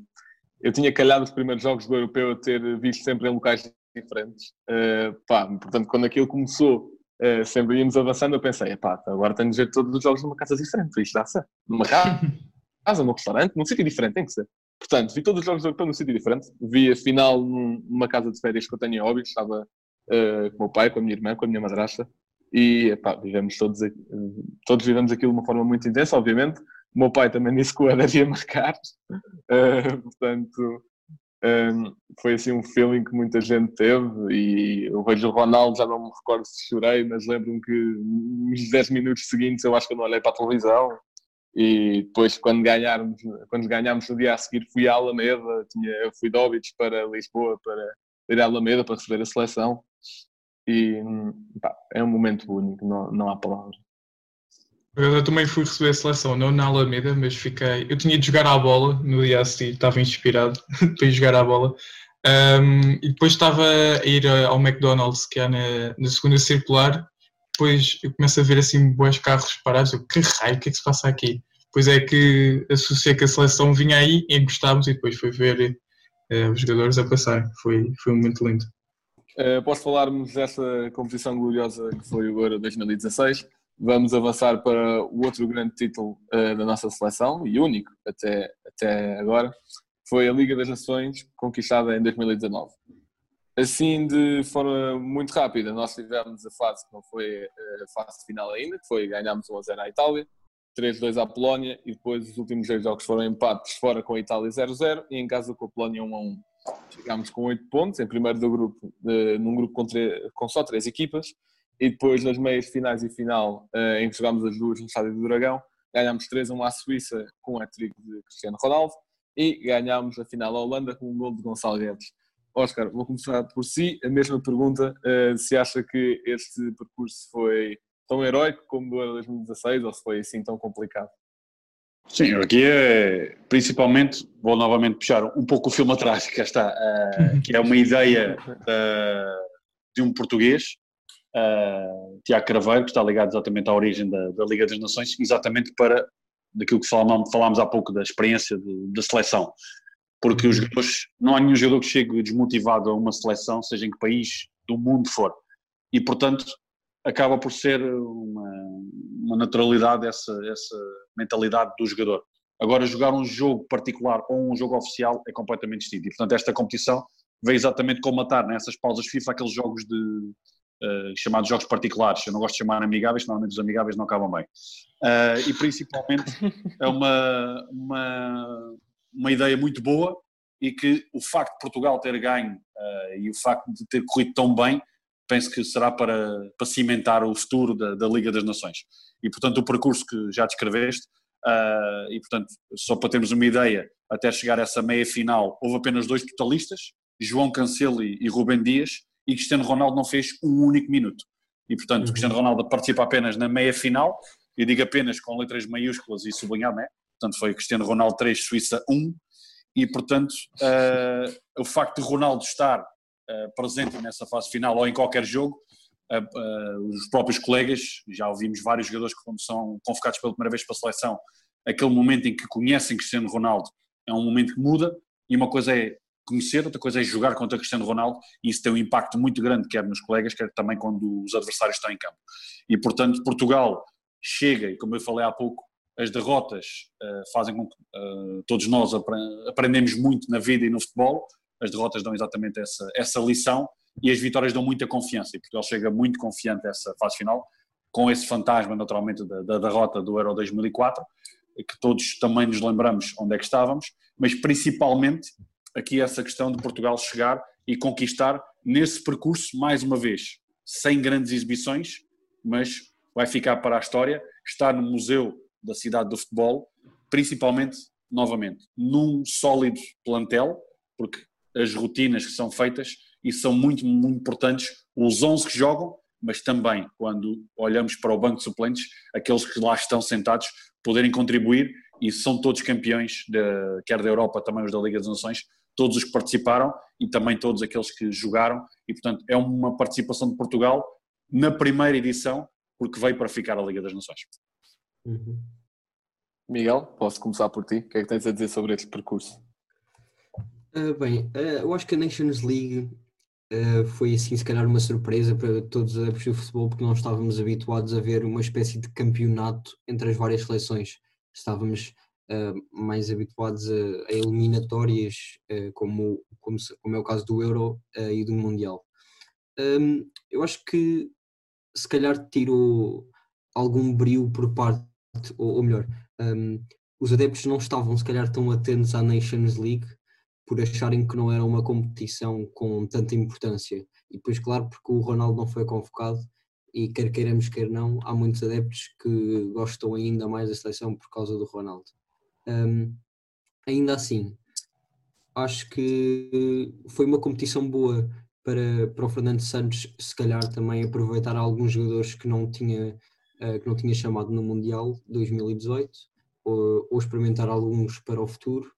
eu tinha calhado os primeiros jogos do Europeu a ter visto sempre em locais diferentes, uh, pá, portanto quando aquilo começou Uh, sempre íamos avançando, eu pensei, pá, agora tenho de ver todos os jogos numa casa diferente, isto dá certo. Numa casa, casa, num restaurante, num sítio diferente, tem que ser. Portanto, vi todos os jogos do europeu num sítio diferente. Vi a final numa casa de férias que eu tenho em Óbidos, estava uh, com o meu pai, com a minha irmã, com a minha madrasta, e epá, vivemos todos, todos vivemos aquilo de uma forma muito intensa, obviamente. O meu pai também disse que o Éder ia marcar, uh, portanto, um, ehm, foi assim um feeling que muita gente teve. E eu vejo o Ronaldo, já não me recordo se chorei, mas lembro-me que nos 10 minutos seguintes eu acho que eu não olhei para a televisão e depois quando ganharmos, quando ganhámos no dia a seguir fui à Alameda, tinha, eu fui de Óbidos para Lisboa para ir à Alameda para receber a seleção e pá, é um momento único, não, não há palavras. Eu também fui receber a seleção, não na Alameda, mas fiquei. Eu tinha de jogar à bola no dia a seguir, estava inspirado para ir jogar à bola. Um, e depois estava a ir ao McDonald's, que é na, na segunda circular, depois eu começo a ver assim bons carros parados, eu, que raio, o que é que se passa aqui? Depois é que associei que a seleção vinha aí e gostávamos e depois foi ver uh, os jogadores a passar. Foi, foi um momento lindo. Uh, posso falarmos dessa competição gloriosa que foi o Euro 2016. Vamos avançar para o outro grande título uh, da nossa seleção e único até, até agora, foi a Liga das Nações, conquistada em 2019. Assim, de forma muito rápida, nós tivemos a fase que não foi a fase final ainda, que foi ganhámos 1 a 0 à Itália, 3-2 à Polónia e depois os últimos dois jogos foram empates fora com a Itália 0-0 e em casa com a Polónia 1-1. Chegámos com 8 pontos, em primeiro do grupo, de, num grupo com, com, só 3 equipas e depois nas meias finais e final, uh, em que jogámos as duas no estádio do Dragão, ganhámos 3-1 à Suíça com o hat-trick de Cristiano Ronaldo e ganhámos a final à Holanda com um gol de Gonçalo Guedes. Oscar, vou começar por si. A mesma pergunta, uh, se acha que este percurso foi tão heróico como do Euro 2016 ou se foi assim tão complicado? Sim, aqui é principalmente, vou novamente puxar um pouco o filme atrás, que está, uh, que é uma ideia uh, de um português, uh, Tiago Craveiro, que está ligado exatamente à origem da, da, Liga das Nações, exatamente para daquilo que falámos, falámos há pouco da experiência da seleção. Porque os jogadores, não há nenhum jogador que chegue desmotivado a uma seleção, seja em que país do mundo for. E, portanto, acaba por ser uma, uma naturalidade essa, essa mentalidade do jogador. Agora, jogar um jogo particular ou um jogo oficial é completamente distinto. E, portanto, esta competição veio exatamente colmatar nessas pausas FIFA aqueles jogos de uh, chamados jogos particulares. Eu não gosto de chamar amigáveis, normalmente os amigáveis não acabam bem. Uh, e principalmente é uma, uma, uma ideia muito boa e que o facto de Portugal ter ganho uh, e o facto de ter corrido tão bem penso que será para, para cimentar o futuro da, da Liga das Nações. E, portanto, o percurso que já descreveste, uh, e, portanto, só para termos uma ideia, até chegar a essa meia final, houve apenas dois totalistas, João Cancelo e, e Rubem Dias, e Cristiano Ronaldo não fez um único minuto. E, portanto, uhum. Cristiano Ronaldo participa apenas na meia final, e digo apenas com letras maiúsculas e sublinhado, né? Portanto, foi Cristiano Ronaldo 3, Suíça 1, e, portanto, uh, o facto de Ronaldo estar presente nessa fase final ou em qualquer jogo, uh, uh, os próprios colegas, já ouvimos vários jogadores que quando são convocados pela primeira vez para a seleção, aquele momento em que conhecem Cristiano Ronaldo é um momento que muda e uma coisa é conhecer, outra coisa é jogar contra Cristiano Ronaldo e isso tem um impacto muito grande quer nos colegas, quer também quando os adversários estão em campo. E portanto Portugal chega, e como eu falei há pouco, as derrotas uh, fazem com que uh, todos nós aprendemos muito na vida e no futebol, as derrotas dão exatamente essa, essa lição e as vitórias dão muita confiança. E Portugal chega muito confiante a essa fase final, com esse fantasma, naturalmente, da, da derrota do Euro 2004, que todos também nos lembramos onde é que estávamos, mas principalmente aqui essa questão de Portugal chegar e conquistar nesse percurso, mais uma vez, sem grandes exibições, mas vai ficar para a história, está no Museu da Cidade do Futebol, principalmente, novamente, num sólido plantel, porque as rotinas que são feitas e são muito, muito importantes os 11 que jogam, mas também quando olhamos para o banco de suplentes, aqueles que lá estão sentados poderem contribuir e são todos campeões, de, quer da Europa, também os da Liga das Nações, todos os que participaram e também todos aqueles que jogaram e portanto é uma participação de Portugal na primeira edição porque veio para ficar a Liga das Nações. Uhum. Miguel, posso começar por ti? O que é que tens a dizer sobre este percurso? Uh, bem, uh, eu acho que a Nations League uh, foi assim, se calhar, uma surpresa para todos os adeptos do futebol, porque não estávamos habituados a ver uma espécie de campeonato entre as várias seleções. Estávamos mais habituados a, a eliminatórias, como, como, como, é o caso do Euro e do Mundial. Um, eu acho que se calhar tirou algum brilho por parte, ou, ou melhor, um, os adeptos não estavam se calhar tão atentos à Nations League por acharem que não era uma competição com tanta importância. E depois, claro, porque o Ronaldo não foi convocado e quer queiramos, quer não, há muitos adeptos que gostam ainda mais da seleção por causa do Ronaldo. Um, ainda assim, acho que foi uma competição boa para, para o Fernando Santos, se calhar também aproveitar alguns jogadores que não tinha, uh, que não tinha chamado no Mundial 2018, ou, ou experimentar alguns para o futuro.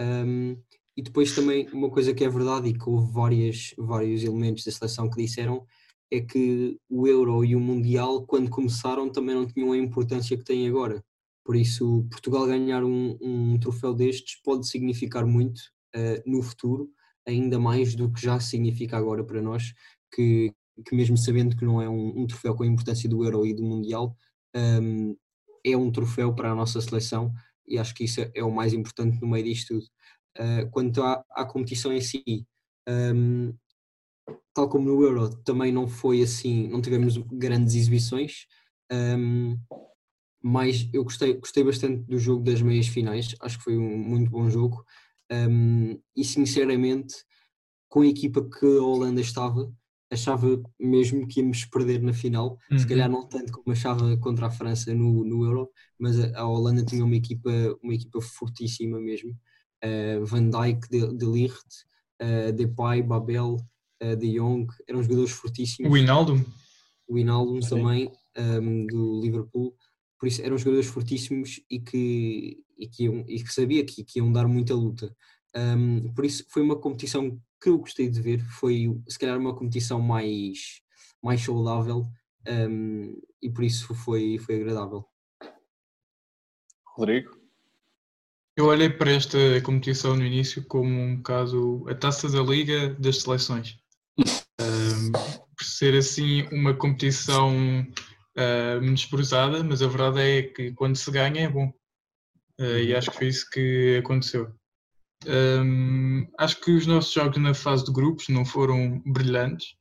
Um, e depois também uma coisa que é verdade e que houve várias, vários elementos da seleção que disseram é que o Euro e o Mundial, quando começaram, também não tinham a importância que têm agora. Por isso, Portugal ganhar um, um troféu destes pode significar muito uh, no futuro, ainda mais do que já significa agora para nós, que, que mesmo sabendo que não é um, um troféu com a importância do Euro e do Mundial, um, é um troféu para a nossa seleção e acho que isso é, é o mais importante no meio disto tudo. Uh, quanto à, à, competição em si, um, tal como no Euro, também não foi assim, não tivemos grandes exibições, um, mas eu gostei, gostei bastante do jogo das meias finais, acho que foi um muito bom jogo, um, e sinceramente, com a equipa que a Holanda estava, achava mesmo que íamos perder na final, uhum. se calhar não tanto como achava contra a França no, no Euro, mas a, a Holanda tinha uma equipa, uma equipa fortíssima mesmo. Uh, Van Dijk, De, de Ligt, uh, Depay, Babel, uh, De Jong, eram jogadores fortíssimos. O Inaldo? O Inaldo também, um, do Liverpool. Por isso eram jogadores fortíssimos e que, e que, iam, e que sabia que, que iam dar muita luta. Um, por isso foi uma competição que eu gostei de ver foi se calhar uma competição mais, mais saudável um, e por isso foi, foi agradável. Rodrigo? Eu olhei para esta competição no início como um bocado a taça da liga das seleções. um, por ser assim uma competição uh, menosprezada, mas a verdade é que quando se ganha é bom. Uh, e acho que foi isso que aconteceu. Um, acho que os nossos jogos na fase de grupos não foram brilhantes.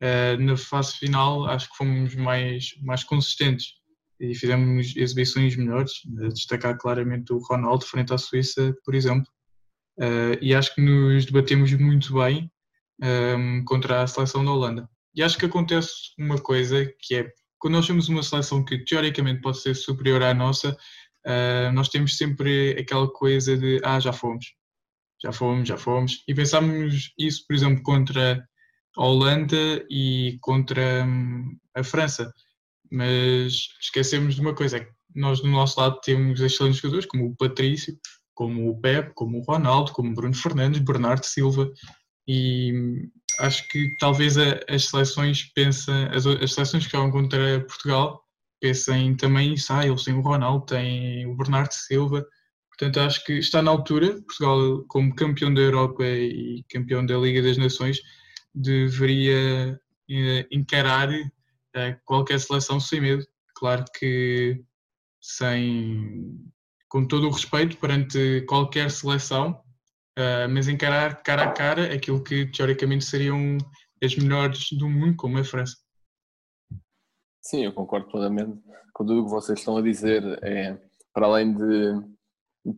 Uh, na fase final, acho que fomos mais, mais consistentes e fizemos exibições melhores. Uh, destacar claramente o Ronaldo frente à Suíça, por exemplo. Uh, e acho que nos debatemos muito bem um, contra a seleção da Holanda. E acho que acontece uma coisa que é quando nós temos uma seleção que teoricamente pode ser superior à nossa, nós temos sempre aquela coisa de ah, já fomos já fomos, já fomos. E pensámos isso, por exemplo, contra a Holanda e contra hum, a França. Mas esquecemos de uma coisa, é que nós do nosso lado temos excelentes jogadores, como o Patrício, como o Pep, como o Ronaldo, como o Bruno Fernandes, Bernardo Silva, e acho que talvez as seleções pensam, as, as seleções que jogam contra Portugal pensem também isso, ah, eles têm o Ronaldo, têm o Bernardo Silva, Portanto, acho que está na altura, Portugal, como campeão da Europa e campeão da Liga das Nações, deveria eh, encarar qualquer seleção sem medo. Claro que sem, com todo o respeito perante qualquer seleção, eh, mas encarar cara a cara aquilo que teoricamente seriam as melhores do mundo, como a França. Sim, eu concordo plenamente com tudo o que vocês estão a dizer. É, para além de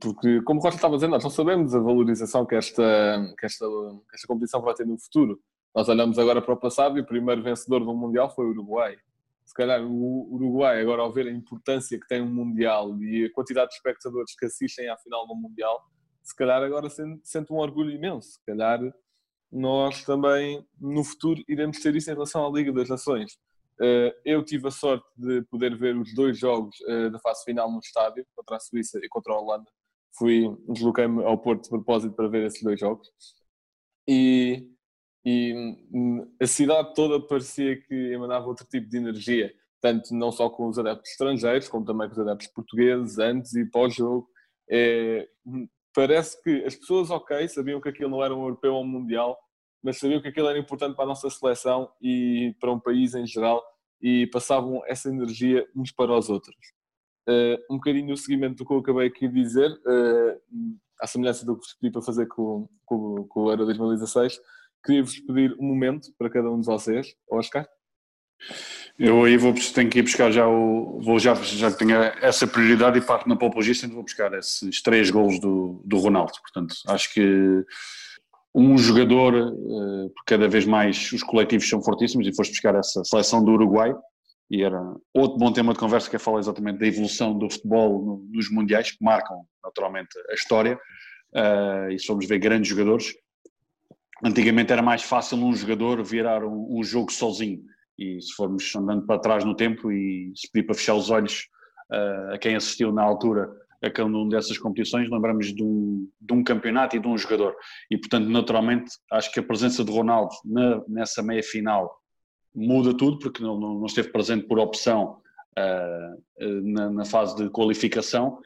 porque, como o Costa estava dizendo, nós não sabemos a valorização que esta, que, esta, que esta competição vai ter no futuro. Nós olhamos agora para o passado e o primeiro vencedor do Mundial foi o Uruguai. Se calhar o Uruguai, agora ao ver a importância que tem um Mundial e a quantidade de espectadores que assistem à final do Mundial, se calhar agora sente, sente um orgulho imenso. Se calhar nós também, no futuro, iremos ter isso em relação à Liga das Nações. Eh, eu tive a sorte de poder ver os dois jogos eh, da fase final no estádio, contra a Suíça e contra a Holanda. Fui, desloquei-me ao Porto de propósito para ver esses dois jogos. E, e hum, a cidade toda parecia que emanava outro tipo de energia, tanto não só com os adeptos estrangeiros, como também com os adeptos portugueses, antes e pós-jogo. É, hum, parece que as pessoas, ok, sabiam que aquilo não era um europeu ou um mundial, mas sabiam que aquilo era importante para a nossa seleção e para um país em geral e passavam essa energia uns para os outros. Uh, um bocadinho no seguimento do que eu acabei aqui de dizer, uh, à semelhança do que vos pedi para fazer com, com, com o Euro 2016, queria-vos pedir um momento para cada um de vocês. Oscar? Eu aí vou, tenho que ir buscar já o. Vou já, já que tenho essa prioridade e parto na pole position, vou buscar esses três golos do, do Ronaldo. Portanto, acho que um jogador, eh, cada vez mais os coletivos são fortíssimos e foste buscar essa seleção do Uruguai e era outro bom tema de conversa que é falar exatamente da evolução do futebol nos mundiais que marcam naturalmente a história eh, e se formos ver grandes jogadores antigamente era mais fácil um jogador virar um, um jogo sozinho e se formos andando para trás no tempo e se pedir para fechar os olhos uh, a quem assistiu na altura a cada uma dessas competições, lembramos de um, de um campeonato e de um jogador. E, portanto, naturalmente, acho que a presença de Ronaldo na, nessa meia final muda tudo, porque não, não, esteve presente por opção uh, na, na, fase de qualificação.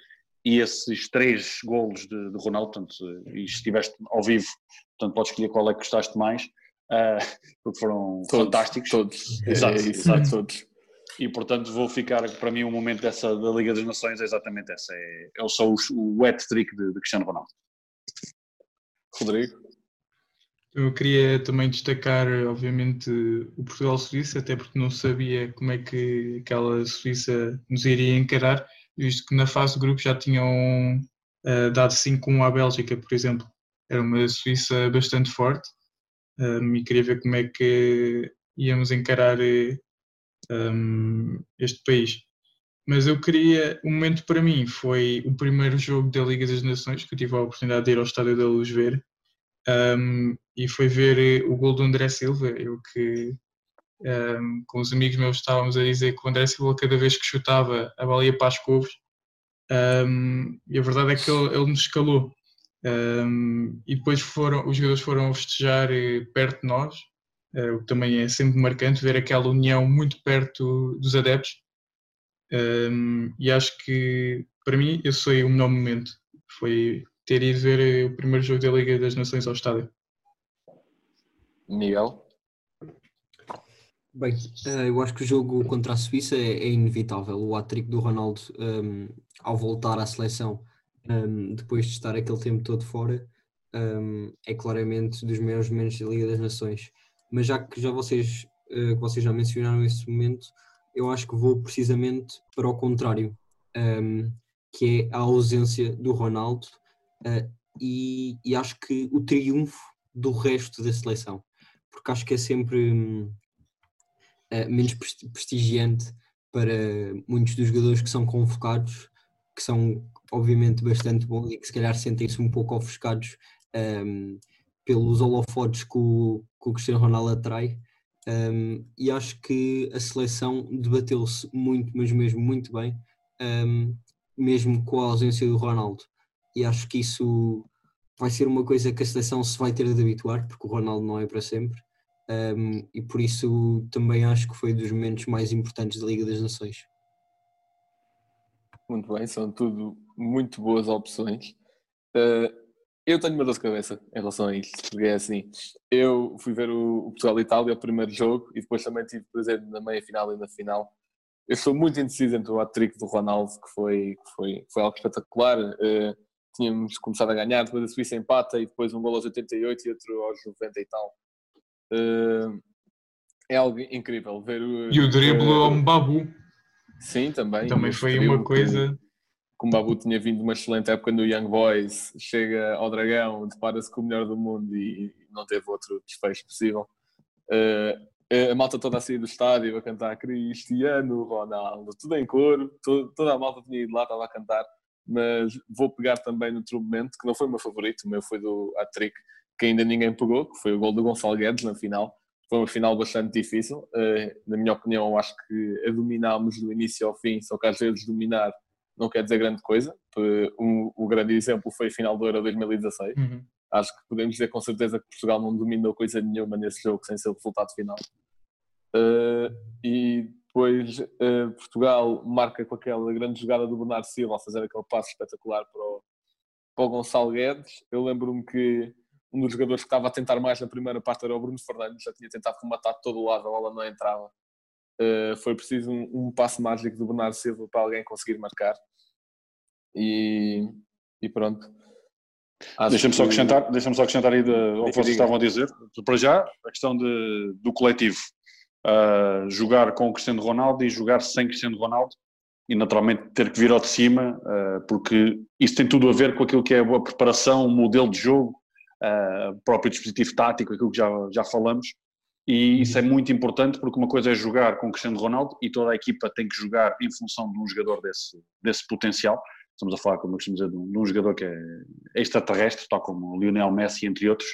E esses três golos de, de Ronaldo, portanto, e estiveste ao vivo, portanto, podes escolher qual é que gostaste mais, uh, porque foram todos, fantásticos. Todos, exato, é, exato, todos. e portanto vou ficar, para mim o momento dessa, da Liga das Nações é exatamente essa, é, é só o, o hat-trick de, de Cristiano Ronaldo. Rodrigo? Eu queria também destacar, obviamente, o Portugal-Suíça, até porque não sabia como é que aquela Suíça nos iria encarar, visto que na fase de grupo já tinham uh, dado 5-1 à Bélgica, por exemplo. Era uma Suíça bastante forte um, e queria ver como é que íamos encarar um, este país. Mas eu queria, o um momento para mim foi o primeiro jogo da Liga das Nações, que eu tive a oportunidade de ir ao Estádio da Luz ver, um, e foi ver o gol do André Silva. Eu que um, com os amigos meus estávamos a dizer que o André Silva, cada vez que chutava, a bola ia para as couves, um, e a verdade é que ele, ele nos escalou. e depois foram, os jogadores foram festejar eh, perto de nós, uh, o que também é sempre marcante ver aquela união muito perto dos adeptos. e acho que, para mim, esse foi o melhor momento. Foi ter ido ver eh, o primeiro jogo da Liga das Nações ao estádio. Miguel? Bem, eh, eu acho que o jogo contra a Suíça é, é inevitável. O hat-trick do Ronaldo um, ao voltar à seleção um, depois de estar aquele tempo todo fora um, é claramente dos maiores momentos da Liga das Nações. Mas já que já vocês, uh, vocês já mencionaram esse momento, eu acho que vou precisamente para o contrário, que é a ausência do Ronaldo uh, e, e, acho que o triunfo do resto da seleção, porque acho que é sempre uh, menos prestigiante para muitos dos jogadores que são convocados, que são obviamente bastante bons e que se calhar sentem-se um pouco ofuscados um, ehm, pelos holofotes que o, que o Cristiano Ronaldo atrai. Um, ehm, e acho que a seleção debateu-se muito, mas mesmo muito bem, um, ehm, mesmo com a ausência do Ronaldo e acho que isso vai ser uma coisa que a seleção se vai ter de habituar, porque o Ronaldo não é para sempre, um, e por isso também acho que foi dos momentos mais importantes da Liga das Nações. Muito bem, são tudo muito boas opções. Uh, eu tenho uma dor de cabeça em relação a isto, porque é assim, eu fui ver o, Portugal-Itália, o primeiro jogo, e depois também tive presente na meia-final e na final. Eu sou muito indeciso entre o hat-trick do Ronaldo, que foi, que foi, foi algo espetacular, uh, tínhamos começado a ganhar, depois a Suíça empata e depois um gol aos 88 e outro aos 90 e tal. Uh, é algo incrível ver o. E o drible uh, ao Mbabu. Sim, também. Também foi uma coisa. Como o Mbabu tinha vindo uma excelente época no Young Boys, chega ao Dragão, depara-se com o melhor do mundo e não teve outro desfecho possível. Uh, a malta toda a sair do estádio a cantar Cristiano Ronaldo, tudo em coro, toda a malta tinha ido lá, estava a cantar mas vou pegar também no momento, que não foi o meu favorito, o meu foi do hat-trick, que ainda ninguém pegou, que foi o gol do Gonçalo Guedes na final. Foi uma final bastante difícil. Uh, na minha opinião, acho que a dominámos do início ao fim, só que às vezes dominar não quer dizer grande coisa. Um, o grande exemplo foi a final do Euro 2016. Uhum. Acho que podemos dizer com certeza que Portugal não dominou coisa nenhuma nesse jogo sem ser o resultado final. Uh, e depois uh, Portugal marca com aquela grande jogada do Bernardo Silva a fazer aquele passo espetacular para o, para o Gonçalo Guedes. Eu lembro-me que um dos jogadores que estava a tentar mais na primeira parte era o Bruno Fernandes, já tinha tentado rematar de todo o lado, a bola não entrava. Uh, foi preciso um, um, passo mágico do Bernardo Silva para alguém conseguir marcar. E, e pronto. Deixa-me só acrescentar, deixa só acrescentar aí de, ao que vocês estavam a dizer. Para já, a questão de, do coletivo uh, jogar com o Cristiano Ronaldo e jogar sem Cristiano Ronaldo e naturalmente ter que vir ao de cima, uh, porque isso tem tudo a ver com aquilo que é a boa preparação, o modelo de jogo, uh, próprio dispositivo tático, aquilo que já, já falamos, e isso é muito importante porque uma coisa é jogar com o Cristiano Ronaldo e toda a equipa tem que jogar em função de um jogador desse, desse potencial. Estamos a falar, como eu costumo dizer, de um, de um jogador que é extraterrestre, tal como Lionel Messi, entre outros.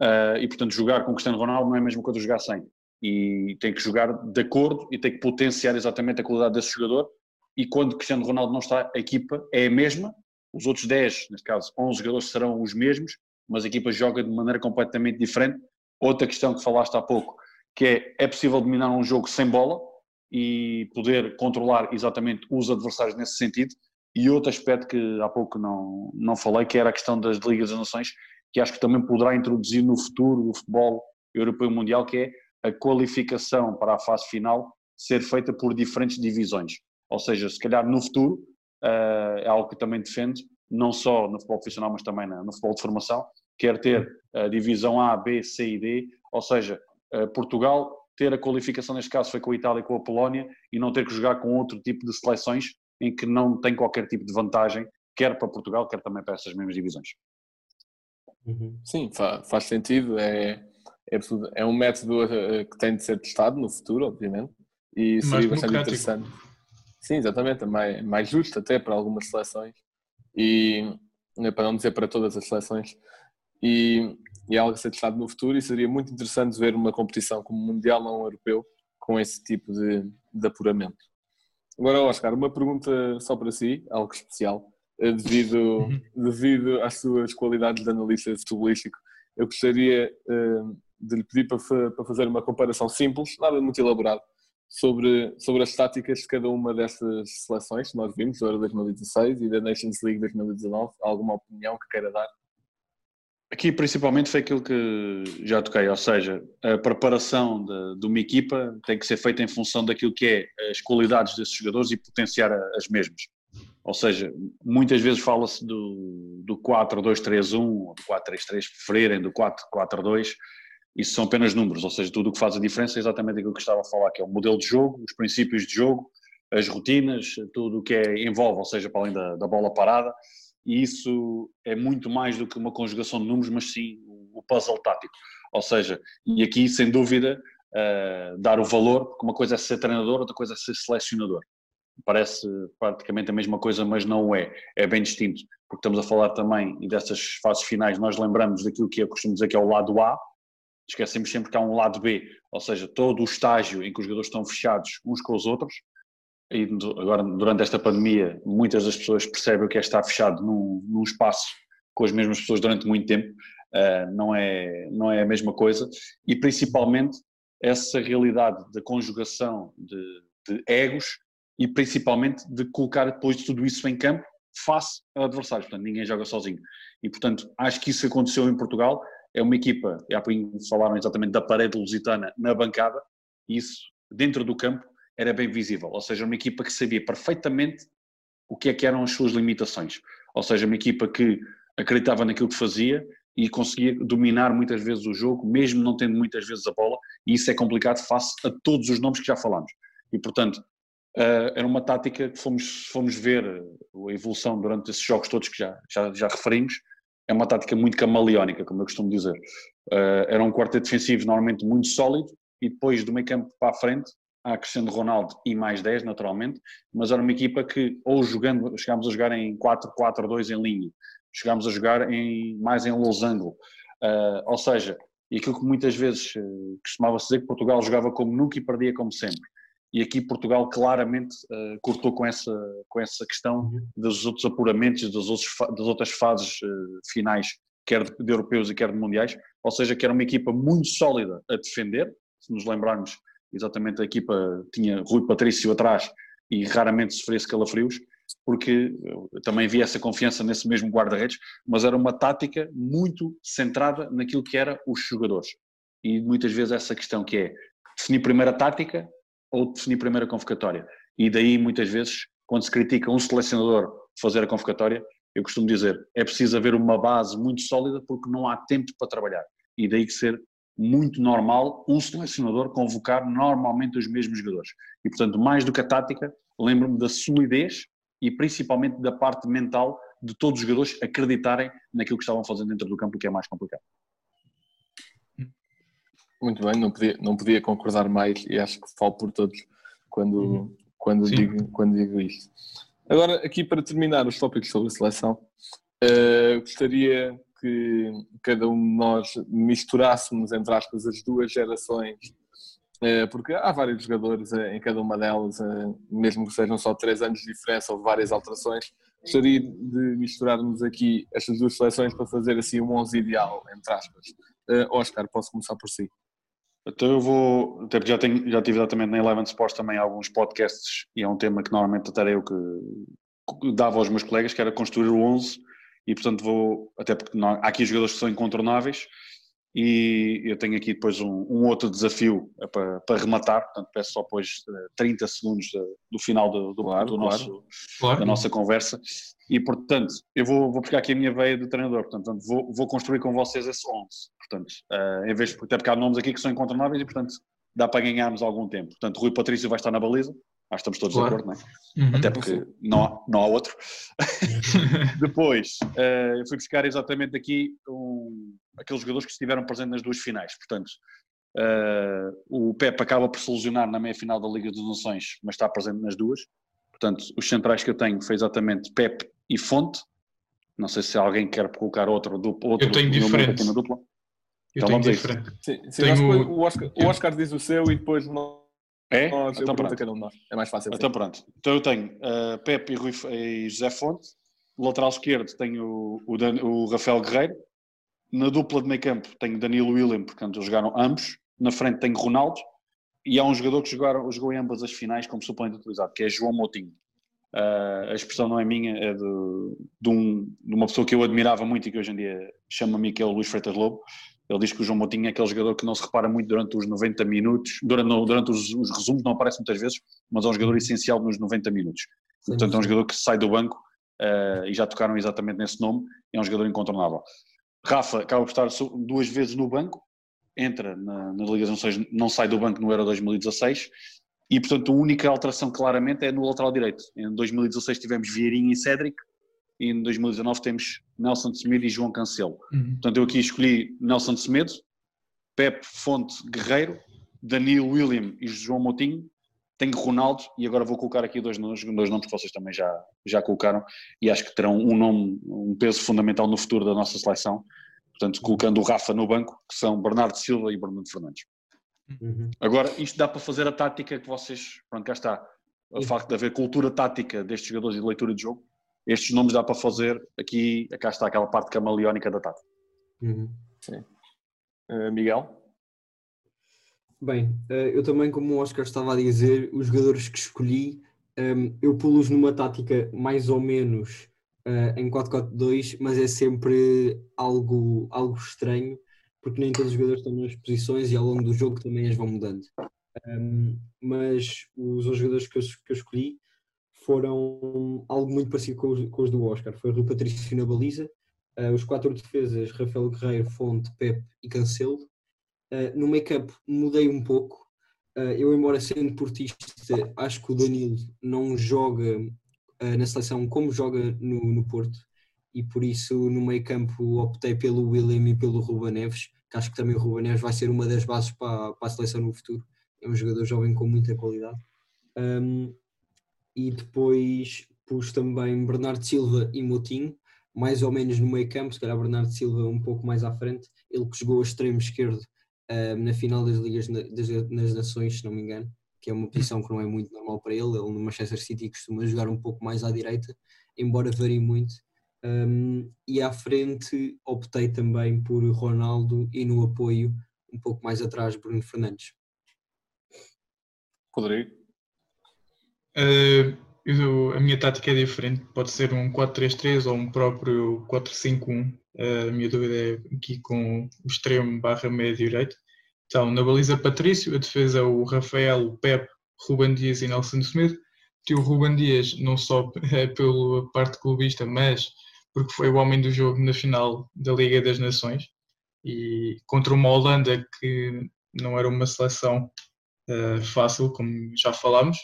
Uh, e portanto, jogar com o Cristiano Ronaldo não é a mesma coisa jogar sem e tem que jogar de acordo e tem que potenciar exatamente a qualidade desse jogador. E quando Cristiano Ronaldo não está, a equipa é a mesma. Os outros 10, neste caso 11 jogadores, serão os mesmos, mas a equipa joga de maneira completamente diferente. Outra questão que falaste há pouco, que é, é possível dominar um jogo sem bola e poder controlar exatamente os adversários nesse sentido. E outro aspecto que há pouco não, não falei, que era a questão das Ligas das Nações, que acho que também poderá introduzir no futuro o futebol europeu mundial, que é a qualificação para a fase final ser feita por diferentes divisões. Ou seja, se calhar no futuro, uh, é algo que também defendo, não só no futebol profissional, mas também no futebol de formação, quer ter a divisão A, B, C e D, ou seja, uh, Portugal ter a qualificação, neste caso foi com a Itália e com a Polónia, e não ter que jogar com outro tipo de seleções em que não tem qualquer tipo de vantagem, quer para Portugal, quer também para essas mesmas divisões. Uhum. Sim, faz sentido. É, é, é um método eh, que tem de ser testado no futuro, obviamente, e seria bastante interessante. Sim, exatamente, é mais, mais justo até para algumas seleções e né, para não dizer para todas as seleções e, e é algo a ser testado no futuro e seria muito interessante ver uma competição como Mundial não Europeu com esse tipo de, de apuramento. Agora, Oscar, uma pergunta só para si, algo especial, eh, devido, devido às suas qualidades de analista futebolístico. Eu gostaria uh, de lhe pedir para, para fazer uma comparação simples, nada muito elaborado, sobre, sobre as táticas de cada uma dessas seleções que nós vimos, da Euro 2016 e da Nations League 2019. Alguma opinião que queira dar? Aqui principalmente foi aquilo que já toquei, ou seja, a preparação de, de, uma equipa tem que ser feita em função daquilo que é as qualidades desses jogadores e potenciar as mesmas. Ou seja, muitas vezes fala-se do, do 4-2-3-1 ou do 4-3-3, preferirem do 4-4-2, isso são apenas números, ou seja, tudo o que faz a diferença é exatamente aquilo que estava a falar, que é o modelo de jogo, os princípios de jogo, as rotinas, tudo o que é, envolve, ou seja, para além da, da, bola parada, e isso é muito mais do que uma conjugação de números, mas sim o, puzzle tático. Ou seja, e aqui, sem dúvida, uh, dar o valor, porque uma coisa é ser treinador, outra coisa é ser selecionador. Parece praticamente a mesma coisa, mas não é. É bem distinto, porque estamos a falar também, e dessas fases finais, nós lembramos daquilo que eu costumo dizer que é o lado A, esquecemos sempre que há um lado B, ou seja, todo o estágio em que os jogadores estão fechados uns com os outros, e agora durante esta pandemia muitas das pessoas percebem o que é estar fechado num, num espaço com as mesmas pessoas durante muito tempo, uh, não, é, não é a mesma coisa, e principalmente essa realidade da conjugação de, de egos e principalmente de colocar depois de tudo isso em campo face a adversários, portanto ninguém joga sozinho. E portanto acho que isso aconteceu em Portugal é uma equipa, já falaram exatamente da parede lusitana na bancada, e isso dentro do campo era bem visível, ou seja, uma equipa que sabia perfeitamente o que é que eram as suas limitações, ou seja, uma equipa que acreditava naquilo que fazia e conseguia dominar muitas vezes o jogo, mesmo não tendo muitas vezes a bola, e isso é complicado face a todos os nomes que já falamos. E portanto, uh, era uma tática que fomos, fomos ver a evolução durante esses jogos todos que já, já, já referimos, é uma tática muito camaleónica, como eu costumo dizer. Uh, era um quarteto defensivo normalmente muito sólido e depois do meio campo para a frente, há Cristiano Ronaldo e mais 10 naturalmente, mas era uma equipa que ou jogando, chegámos a jogar em 4-4-2 em linha, chegámos a jogar em, mais em losango, uh, ou seja, e aquilo que muitas vezes uh, costumava-se dizer que Portugal jogava como nunca e perdia como sempre e aqui Portugal claramente uh, cortou com essa, com essa questão uhum. dos outros apuramentos, das, outros, das outras fases uh, finais, quer de, de, europeus e quer de mundiais, ou seja, que era uma equipa muito sólida a defender, se nos lembrarmos, exatamente a equipa tinha Rui Patrício atrás e raramente sofria calafrios, porque também havia essa confiança nesse mesmo guarda-redes, mas era uma tática muito centrada naquilo que era os jogadores. E muitas vezes essa questão que é definir primeiro a tática, ou definir primeiro a convocatória. E daí, muitas vezes, quando se critica um selecionador fazer a convocatória, eu costumo dizer, é preciso haver uma base muito sólida porque não há tempo para trabalhar. E daí que ser muito normal um selecionador convocar normalmente os mesmos jogadores. E, portanto, mais do que a tática, lembro-me da solidez e principalmente da parte mental de todos os jogadores acreditarem naquilo que estavam fazendo dentro do campo, que é mais complicado. Muito bem, não podia, não podia concordar mais e acho que falo por todos quando, uhum. quando, digo, quando digo isto. Agora, aqui para terminar os tópicos sobre a seleção, uh, gostaria que cada um de nós misturássemos, entre aspas, as duas gerações, uh, porque há vários jogadores uh, em cada uma delas, mesmo que sejam só três anos de diferença ou várias alterações. Gostaria de misturarmos aqui estas duas seleções para fazer assim um 11 ideal, entre aspas. Oscar, posso começar por si. Então eu vou, até porque já, tenho, já tive exatamente na Eleven Sports também alguns podcasts e é um tema que normalmente até eu que dava aos meus colegas, que era construir o 11 e portanto vou, até porque não, há aqui jogadores que são incontornáveis E eu tenho aqui depois um, um outro desafio eh, para, para, rematar, portanto peço só depois 30 segundos do final do, do, claro, do nosso, claro. da nossa conversa. E portanto, eu vou, vou buscar aqui a minha veia do treinador, portanto vou, vou construir com vocês esse 11. Portanto, uh, em vez de até porque há nomes aqui que são incontornáveis e portanto dá para ganharmos algum tempo. Portanto, Rui Patrício vai estar na baliza, Acho que estamos todos claro. de acordo, não é? Uhum. Até porque não há, não há outro. Depois, uh, eu fui buscar exatamente aqui um, aqueles jogadores que estiveram presentes nas duas finais. Portanto, uh, o Pep acaba por se lesionar na meia-final da Liga das Nações, mas está presente nas duas. Portanto, os centrais que eu tenho foi exatamente Pep e Fonte. Não sei se alguém quer colocar outro, duplo, outro eu tenho diferente. na dupla. Eu então vamos diferente. Sim, sim tenho... o, Oscar, o Oscar diz o seu e depois não é? Nós, então pronto. cada um de nós. É mais fácil. Então pronto. Então eu tenho uh, Pepe e, Rui, e José Fonte. lateral esquerdo tenho o, o, Dan, o, Rafael Guerreiro. Na dupla de meio campo tenho Danilo William, portanto eles jogaram ambos. Na frente tenho Ronaldo. E há um jogador que jogaram, jogou em ambas as finais como suplente utilizado, que é João Moutinho. Uh, a expressão não é minha, é de, de, um, de, uma pessoa que eu admirava muito e que hoje em dia chama-me, que é o Luís Freitas Lobo. Ele diz que o João Moutinho é aquele jogador que não se repara muito durante os 90 minutos, durante, durante os, os, resumos não aparece muitas vezes, mas é um jogador essencial nos 90 minutos. Sim, Portanto, é um jogador que sai do banco, uh, e já tocaram exatamente nesse nome, é um jogador incontornável. Rafa acaba por estar duas vezes no banco, entra na, na Liga não sai do banco no Euro 2016, e portanto a única alteração claramente é no lateral direito. Em 2016 tivemos Vieirinha e Cédric, e em 2019 temos Nelson de Semedo e João Cancelo. Uhum. Portanto, eu aqui escolhi Nelson de Semedo, Pepe Fonte Guerreiro, Danilo William e João Moutinho. Tenho Ronaldo e agora vou colocar aqui dois, dois nomes que vocês também já, já colocaram e acho que terão um nome, um peso fundamental no futuro da nossa seleção. Portanto, colocando o Rafa no banco, que são Bernardo Silva e Bernardo Fernandes. Uhum. Agora, isto dá para fazer a tática que vocês, pronto, cá está. O uhum. facto de haver cultura tática destes jogadores e de leitura de jogo, estes nomes dá para fazer aqui, cá está aquela parte camaleónica da Tata. Uhum. Sim. Uh, Miguel? Bem, eh, eu também, como o Oscar estava a dizer, os jogadores que escolhi, ehm, eu pulo-os numa tática mais ou menos uh, em 4-4-2, mas é sempre algo, algo estranho, porque nem todos os jogadores estão nas posições e ao longo do jogo também as vão mudando. Ehm, mas os, jogadores que eu, que eu escolhi foram algo muito parecido com os, com os do Oscar. Foi Rui Patrício na baliza, uh, os quatro defesas, Rafael Guerreiro, Fonte, Pep e Cancelo. Uh, no make-up mudei um pouco. Uh, eu, embora sendo portista, acho que o Danilo não joga na seleção como joga no, no Porto e por isso no meio campo optei pelo William e pelo Ruba Neves, que acho que também o Ruba Neves vai ser uma das bases para, para a seleção no futuro. É um jogador jovem com muita qualidade. Um, e depois pus também Bernardo Silva e Moutinho, mais ou menos no meio campo, se calhar Bernardo Silva um pouco mais à frente, ele que jogou a extremo esquerdo uh, na final das Ligas das, das Nações, se não me engano, que é uma posição que não é muito normal para ele, ele no Manchester City costuma jogar um pouco mais à direita, embora varie muito, um, e à frente optei também por Ronaldo e no apoio um pouco mais atrás Bruno Fernandes. Rodrigo? Uh, eu, a minha tática é diferente, pode ser um 4-3-3 ou um próprio 4-5-1. A minha dúvida é aqui com o extremo barra meio direito. Então, na baliza Patrício, a defesa o Rafael, o Pep, Ruben Dias e Nelson Smith. Tinha o Ruben Dias não só é pela parte clubista, mas porque foi o homem do jogo na final da Liga das Nações e contra uma Holanda que não era uma seleção uh, fácil, como já falámos,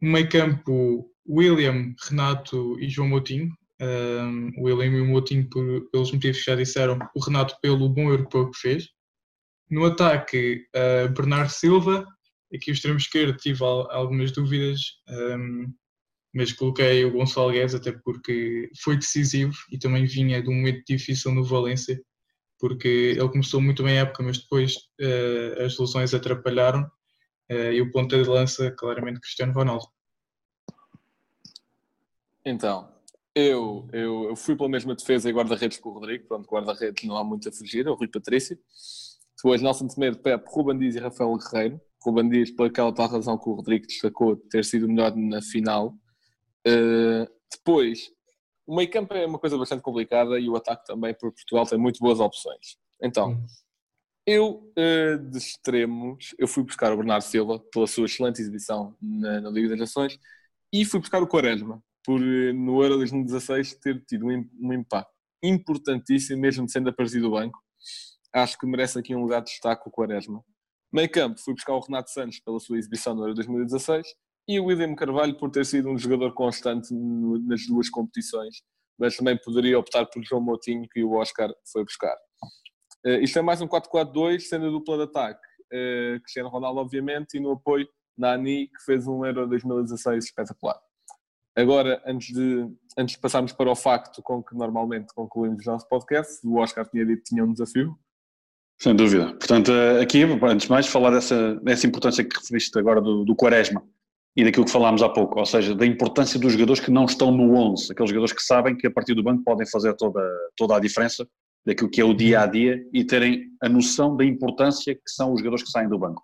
no meio campo, William, Renato e João Moutinho. Um, William e o Moutinho por, pelos motivos que já disseram, o Renato pelo bom europeu que fez. No ataque, uh, Bernardo Silva. Aqui o extremo esquerdo tive algumas dúvidas, um, mas coloquei o Gonçalo Guedes até porque foi decisivo e também vinha de um momento difícil no Valência, porque ele começou muito bem a época, mas depois uh, as lesões atrapalharam Uh, e o ponta de lança, claramente, Cristiano Ronaldo. Então, eu, eu, eu fui pela mesma defesa e guarda-redes com o Rodrigo. Pronto, guarda-redes não há muito a fugir, é o Rui Patrício. Depois, Nelson Temedo, Pepe, Ruben Dias e Rafael Guerreiro. Ruben Dias, por aquela tal razão que o Rodrigo destacou, de ter sido o melhor na final. Uh, depois, o meio campo é uma coisa bastante complicada e o ataque também, porque Portugal tem muito boas opções. Então, Eu, uh, de extremos, eu fui buscar o Bernardo Silva pela sua excelente exibição na, na Liga das Nações e fui buscar o Quaresma por uh, no Euro 2016 ter tido um, impacto importantíssimo, mesmo sendo aparecido do banco. Acho que merece aqui um lugar de destaque o Quaresma. Meio campo, fui buscar o Renato Santos pela sua exibição no Euro 2016 e o William Carvalho por ter sido um jogador constante no, nas duas competições, mas também poderia optar por João Moutinho, que o Oscar foi buscar. Uh, isto é mais um 4-4-2, sendo a dupla de ataque. Uh, Cristiano Ronaldo, obviamente, e no apoio, Nani, que fez um Euro 2016 espetacular. Agora, antes de, antes de passarmos para o facto com que normalmente concluímos o nosso podcast, o Oscar tinha dito que tinha um desafio. Sem dúvida. Portanto, eh, aqui, antes de mais, falar dessa, dessa importância que referiste agora do, do Quaresma e daquilo que falámos há pouco, ou seja, da importância dos jogadores que não estão no 11, aqueles jogadores que sabem que a partir do banco podem fazer toda, toda a diferença daquilo que é o dia a dia e terem a noção da importância que são os jogadores que saem do banco.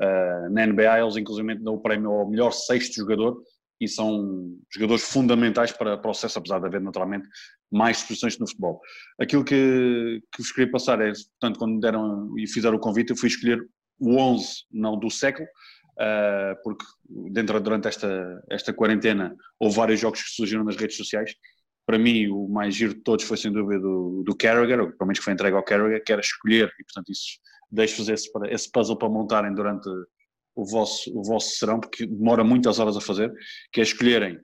Uh, na NBA, eles inclusive dão o prémio ao melhor sexto jogador e são jogadores fundamentais para, para o processo, apesar de haver naturalmente mais posições no futebol. Aquilo que, que vos queria passar é, portanto, quando deram e fizeram o convite, eu fui escolher o 11, não do século, uh, porque dentro, durante esta, esta quarentena houve vários jogos que surgiram nas redes sociais para mim o mais giro de todos foi sem dúvida do, do Carragher, pelo menos que foi entregue ao Carragher, que era escolher, e portanto isso deixo-vos esse, esse puzzle para montarem durante o vosso, o vosso serão, porque demora muitas horas a fazer, que é escolherem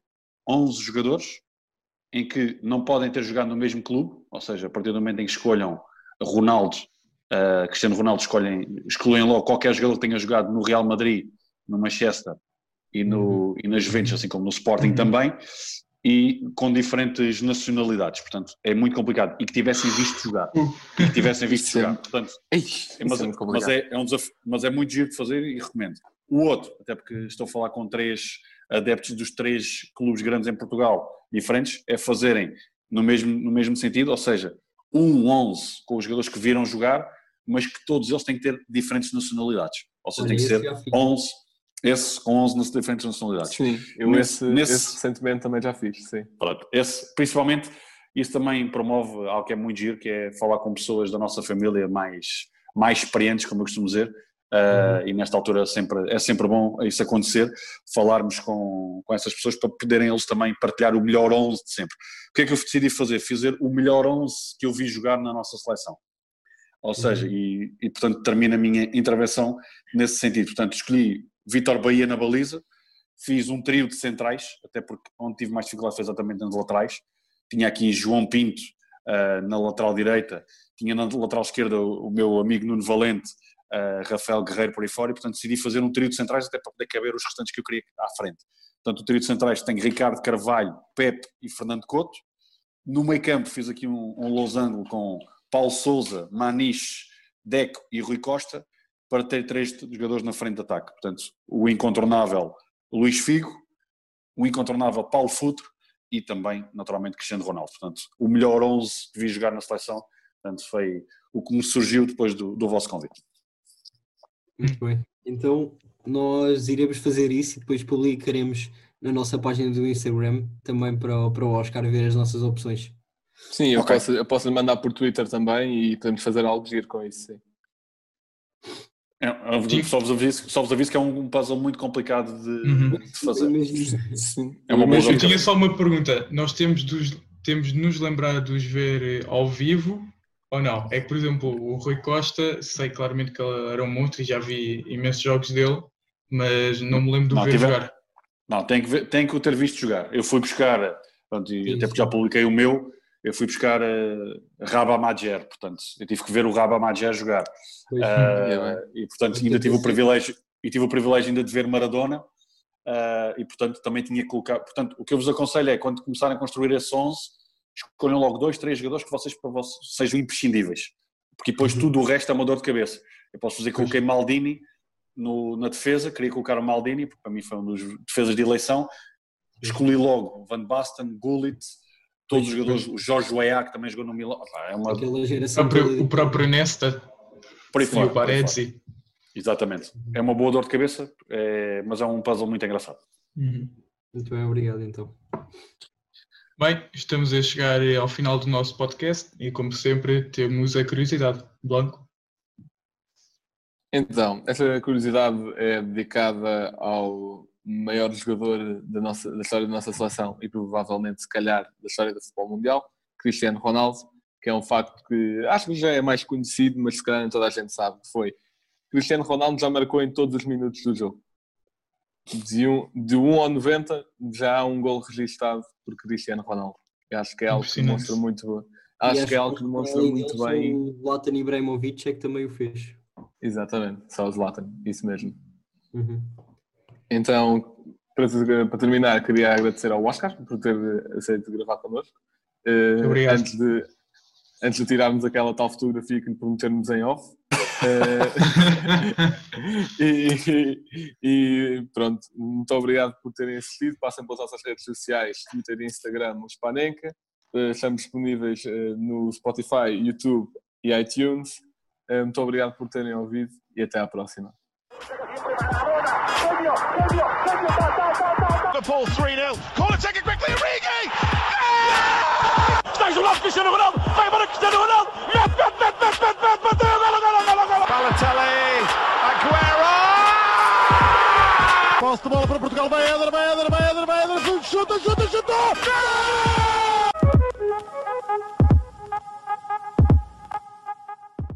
11 jogadores em que não podem ter jogado no mesmo clube, ou seja, a partir do momento em que escolham Ronaldo, uh, Cristiano Ronaldo, escolhem, escolhem logo qualquer jogador que tenha jogado no Real Madrid, no Manchester e, no, uhum. e na Juventus, assim como no Sporting uhum. também, e com diferentes nacionalidades, portanto é muito complicado. E que tivessem visto jogar, e que tivessem visto jogar, portanto, mas, é, mas, é, é, um desafio, mas é muito giro de fazer e recomendo. O outro, até porque estou a falar com três adeptos dos três clubes grandes em Portugal diferentes, é fazerem no mesmo, no mesmo sentido, ou seja, um 11 com os jogadores que viram jogar, mas que todos eles têm que ter diferentes nacionalidades, ou seja, tem que ser 11 esse com 11 diferentes nacionalidades. Sim, eu nesse, esse, nesse, esse recentemente também já fiz, sim. Pronto, esse, principalmente, isso também promove algo que é muito giro, que é falar com pessoas da nossa família mais, mais experientes, como eu costumo dizer, uh, uhum. e nesta altura sempre, é sempre bom isso acontecer, falarmos com, com essas pessoas para poderem eles também partilhar o melhor 11 de sempre. O que é que eu decidi fazer? Fazer o melhor 11 que eu vi jogar na nossa seleção. Ou seja, uhum. e, e portanto termino a minha intervenção nesse sentido. Portanto, escolhi Vitor Bahia na baliza, fiz um trio de centrais, até porque onde tive mais dificuldade foi exatamente nas laterais. Tinha aqui João Pinto uh, na lateral direita, tinha na lateral esquerda o, o meu amigo Nuno Valente, uh, Rafael Guerreiro por aí fora, e portanto decidi fazer um trio de centrais até para poder caber os restantes que eu queria à frente. Portanto, o trio de centrais tem Ricardo Carvalho, Pepe e Fernando Couto. No meio campo fiz aqui um, um losango com Paulo Souza, Maniche, Deco e Rui Costa para ter três jogadores na frente de ataque. Portanto, o incontornável Luís Figo, o incontornável Paulo Futro e também, naturalmente, Cristiano Ronaldo. Portanto, o melhor 11 que vi jogar na seleção, portanto, foi o que me surgiu depois do, do vosso convite. Muito bem. Então, nós iremos fazer isso e depois publicaremos na nossa página do Instagram também para, para o Oscar ver as nossas opções. Sim, eu, okay. posso, eu posso mandar por Twitter também e podemos fazer algo giro com isso. Sim. É, só, vos aviso, só vos aviso que é um puzzle muito complicado de, uhum. de fazer. Sim. É uma Mas eu tinha só uma pergunta. Nós temos, dos, temos de nos lembrar de os ver eh, ao vivo ou não? É que, por exemplo, o Rui Costa, sei claramente que ele era um monstro e já vi imensos jogos dele, mas não me lembro de não, ver tiver, jogar. Não, tem que, ver, tem que o ter visto jogar. Eu fui buscar, pronto, até porque já publiquei o meu, eu fui buscar uh, Raba Madjer, portanto, eu tive que ver o Raba Madjer jogar. Uh, e portanto ainda tive o privilégio e tive o privilégio ainda de ver Maradona uh, e portanto também tinha que colocar, portanto o que eu vos aconselho é quando começarem a construir esse 11, escolham logo dois, três jogadores que vocês para vocês sejam imprescindíveis, porque depois uhum. tudo o resto é uma dor de cabeça. Eu posso dizer que coloquei Maldini no, na defesa, queria colocar o Maldini, porque para mim foi um dos defesas de eleição, escolhi logo Van Basten, Gullit, todos os jogadores, o Jorge Weah, que também jogou no Milan. É uma... o, próprio, o próprio Nesta. Por aí fora. O Paredes. Exatamente. É uma boa dor de cabeça, é... mas é um puzzle muito engraçado. Uhum. Muito bem, obrigado então. Bem, estamos a chegar ao final do nosso podcast e, como sempre, temos a curiosidade. Blanco. Então, essa curiosidade é dedicada ao maior jogador da, nossa, da história da nossa seleção e provavelmente, se calhar, da história do futebol mundial, Cristiano Ronaldo, que é um facto que acho que já é mais conhecido, mas se calhar toda a gente sabe que foi. Cristiano Ronaldo já marcou em todos os minutos do jogo. De 1, de 1 ao 90 já há um gol registado por Cristiano Ronaldo. Eu acho que é algo que demonstra muito, acho, acho que é algo que demonstra muito bem. O Zlatan Ibrahimovic é que também o fez. Exatamente, só o Zlatan, isso mesmo. Uhum. Então, para, para, terminar, queria agradecer ao Oscar por ter aceito gravar connosco. Uh, Obrigado. Antes de, antes de tirarmos aquela tal fotografia que lhe prometermos em off. Uh, e, e, pronto, muito obrigado por terem assistido. Passem pelas nossas redes sociais, Twitter e Instagram, o Spanenka. Uh, estamos disponíveis no Spotify, YouTube e iTunes. muito obrigado por terem ouvido e até à próxima. Liverpool 3-0. Corner taken quickly, Origi! Stage o lado Cristiano Ronaldo, vai embora Cristiano Ronaldo, mete, mete, mete, mete, mete, mete, bateu, golo, golo, golo, golo. Balotelli, Aguero! Posse de bola para Portugal, vai Eder, vai Eder, vai Eder, vai Eder, chuta, chuta, chuta! Gol!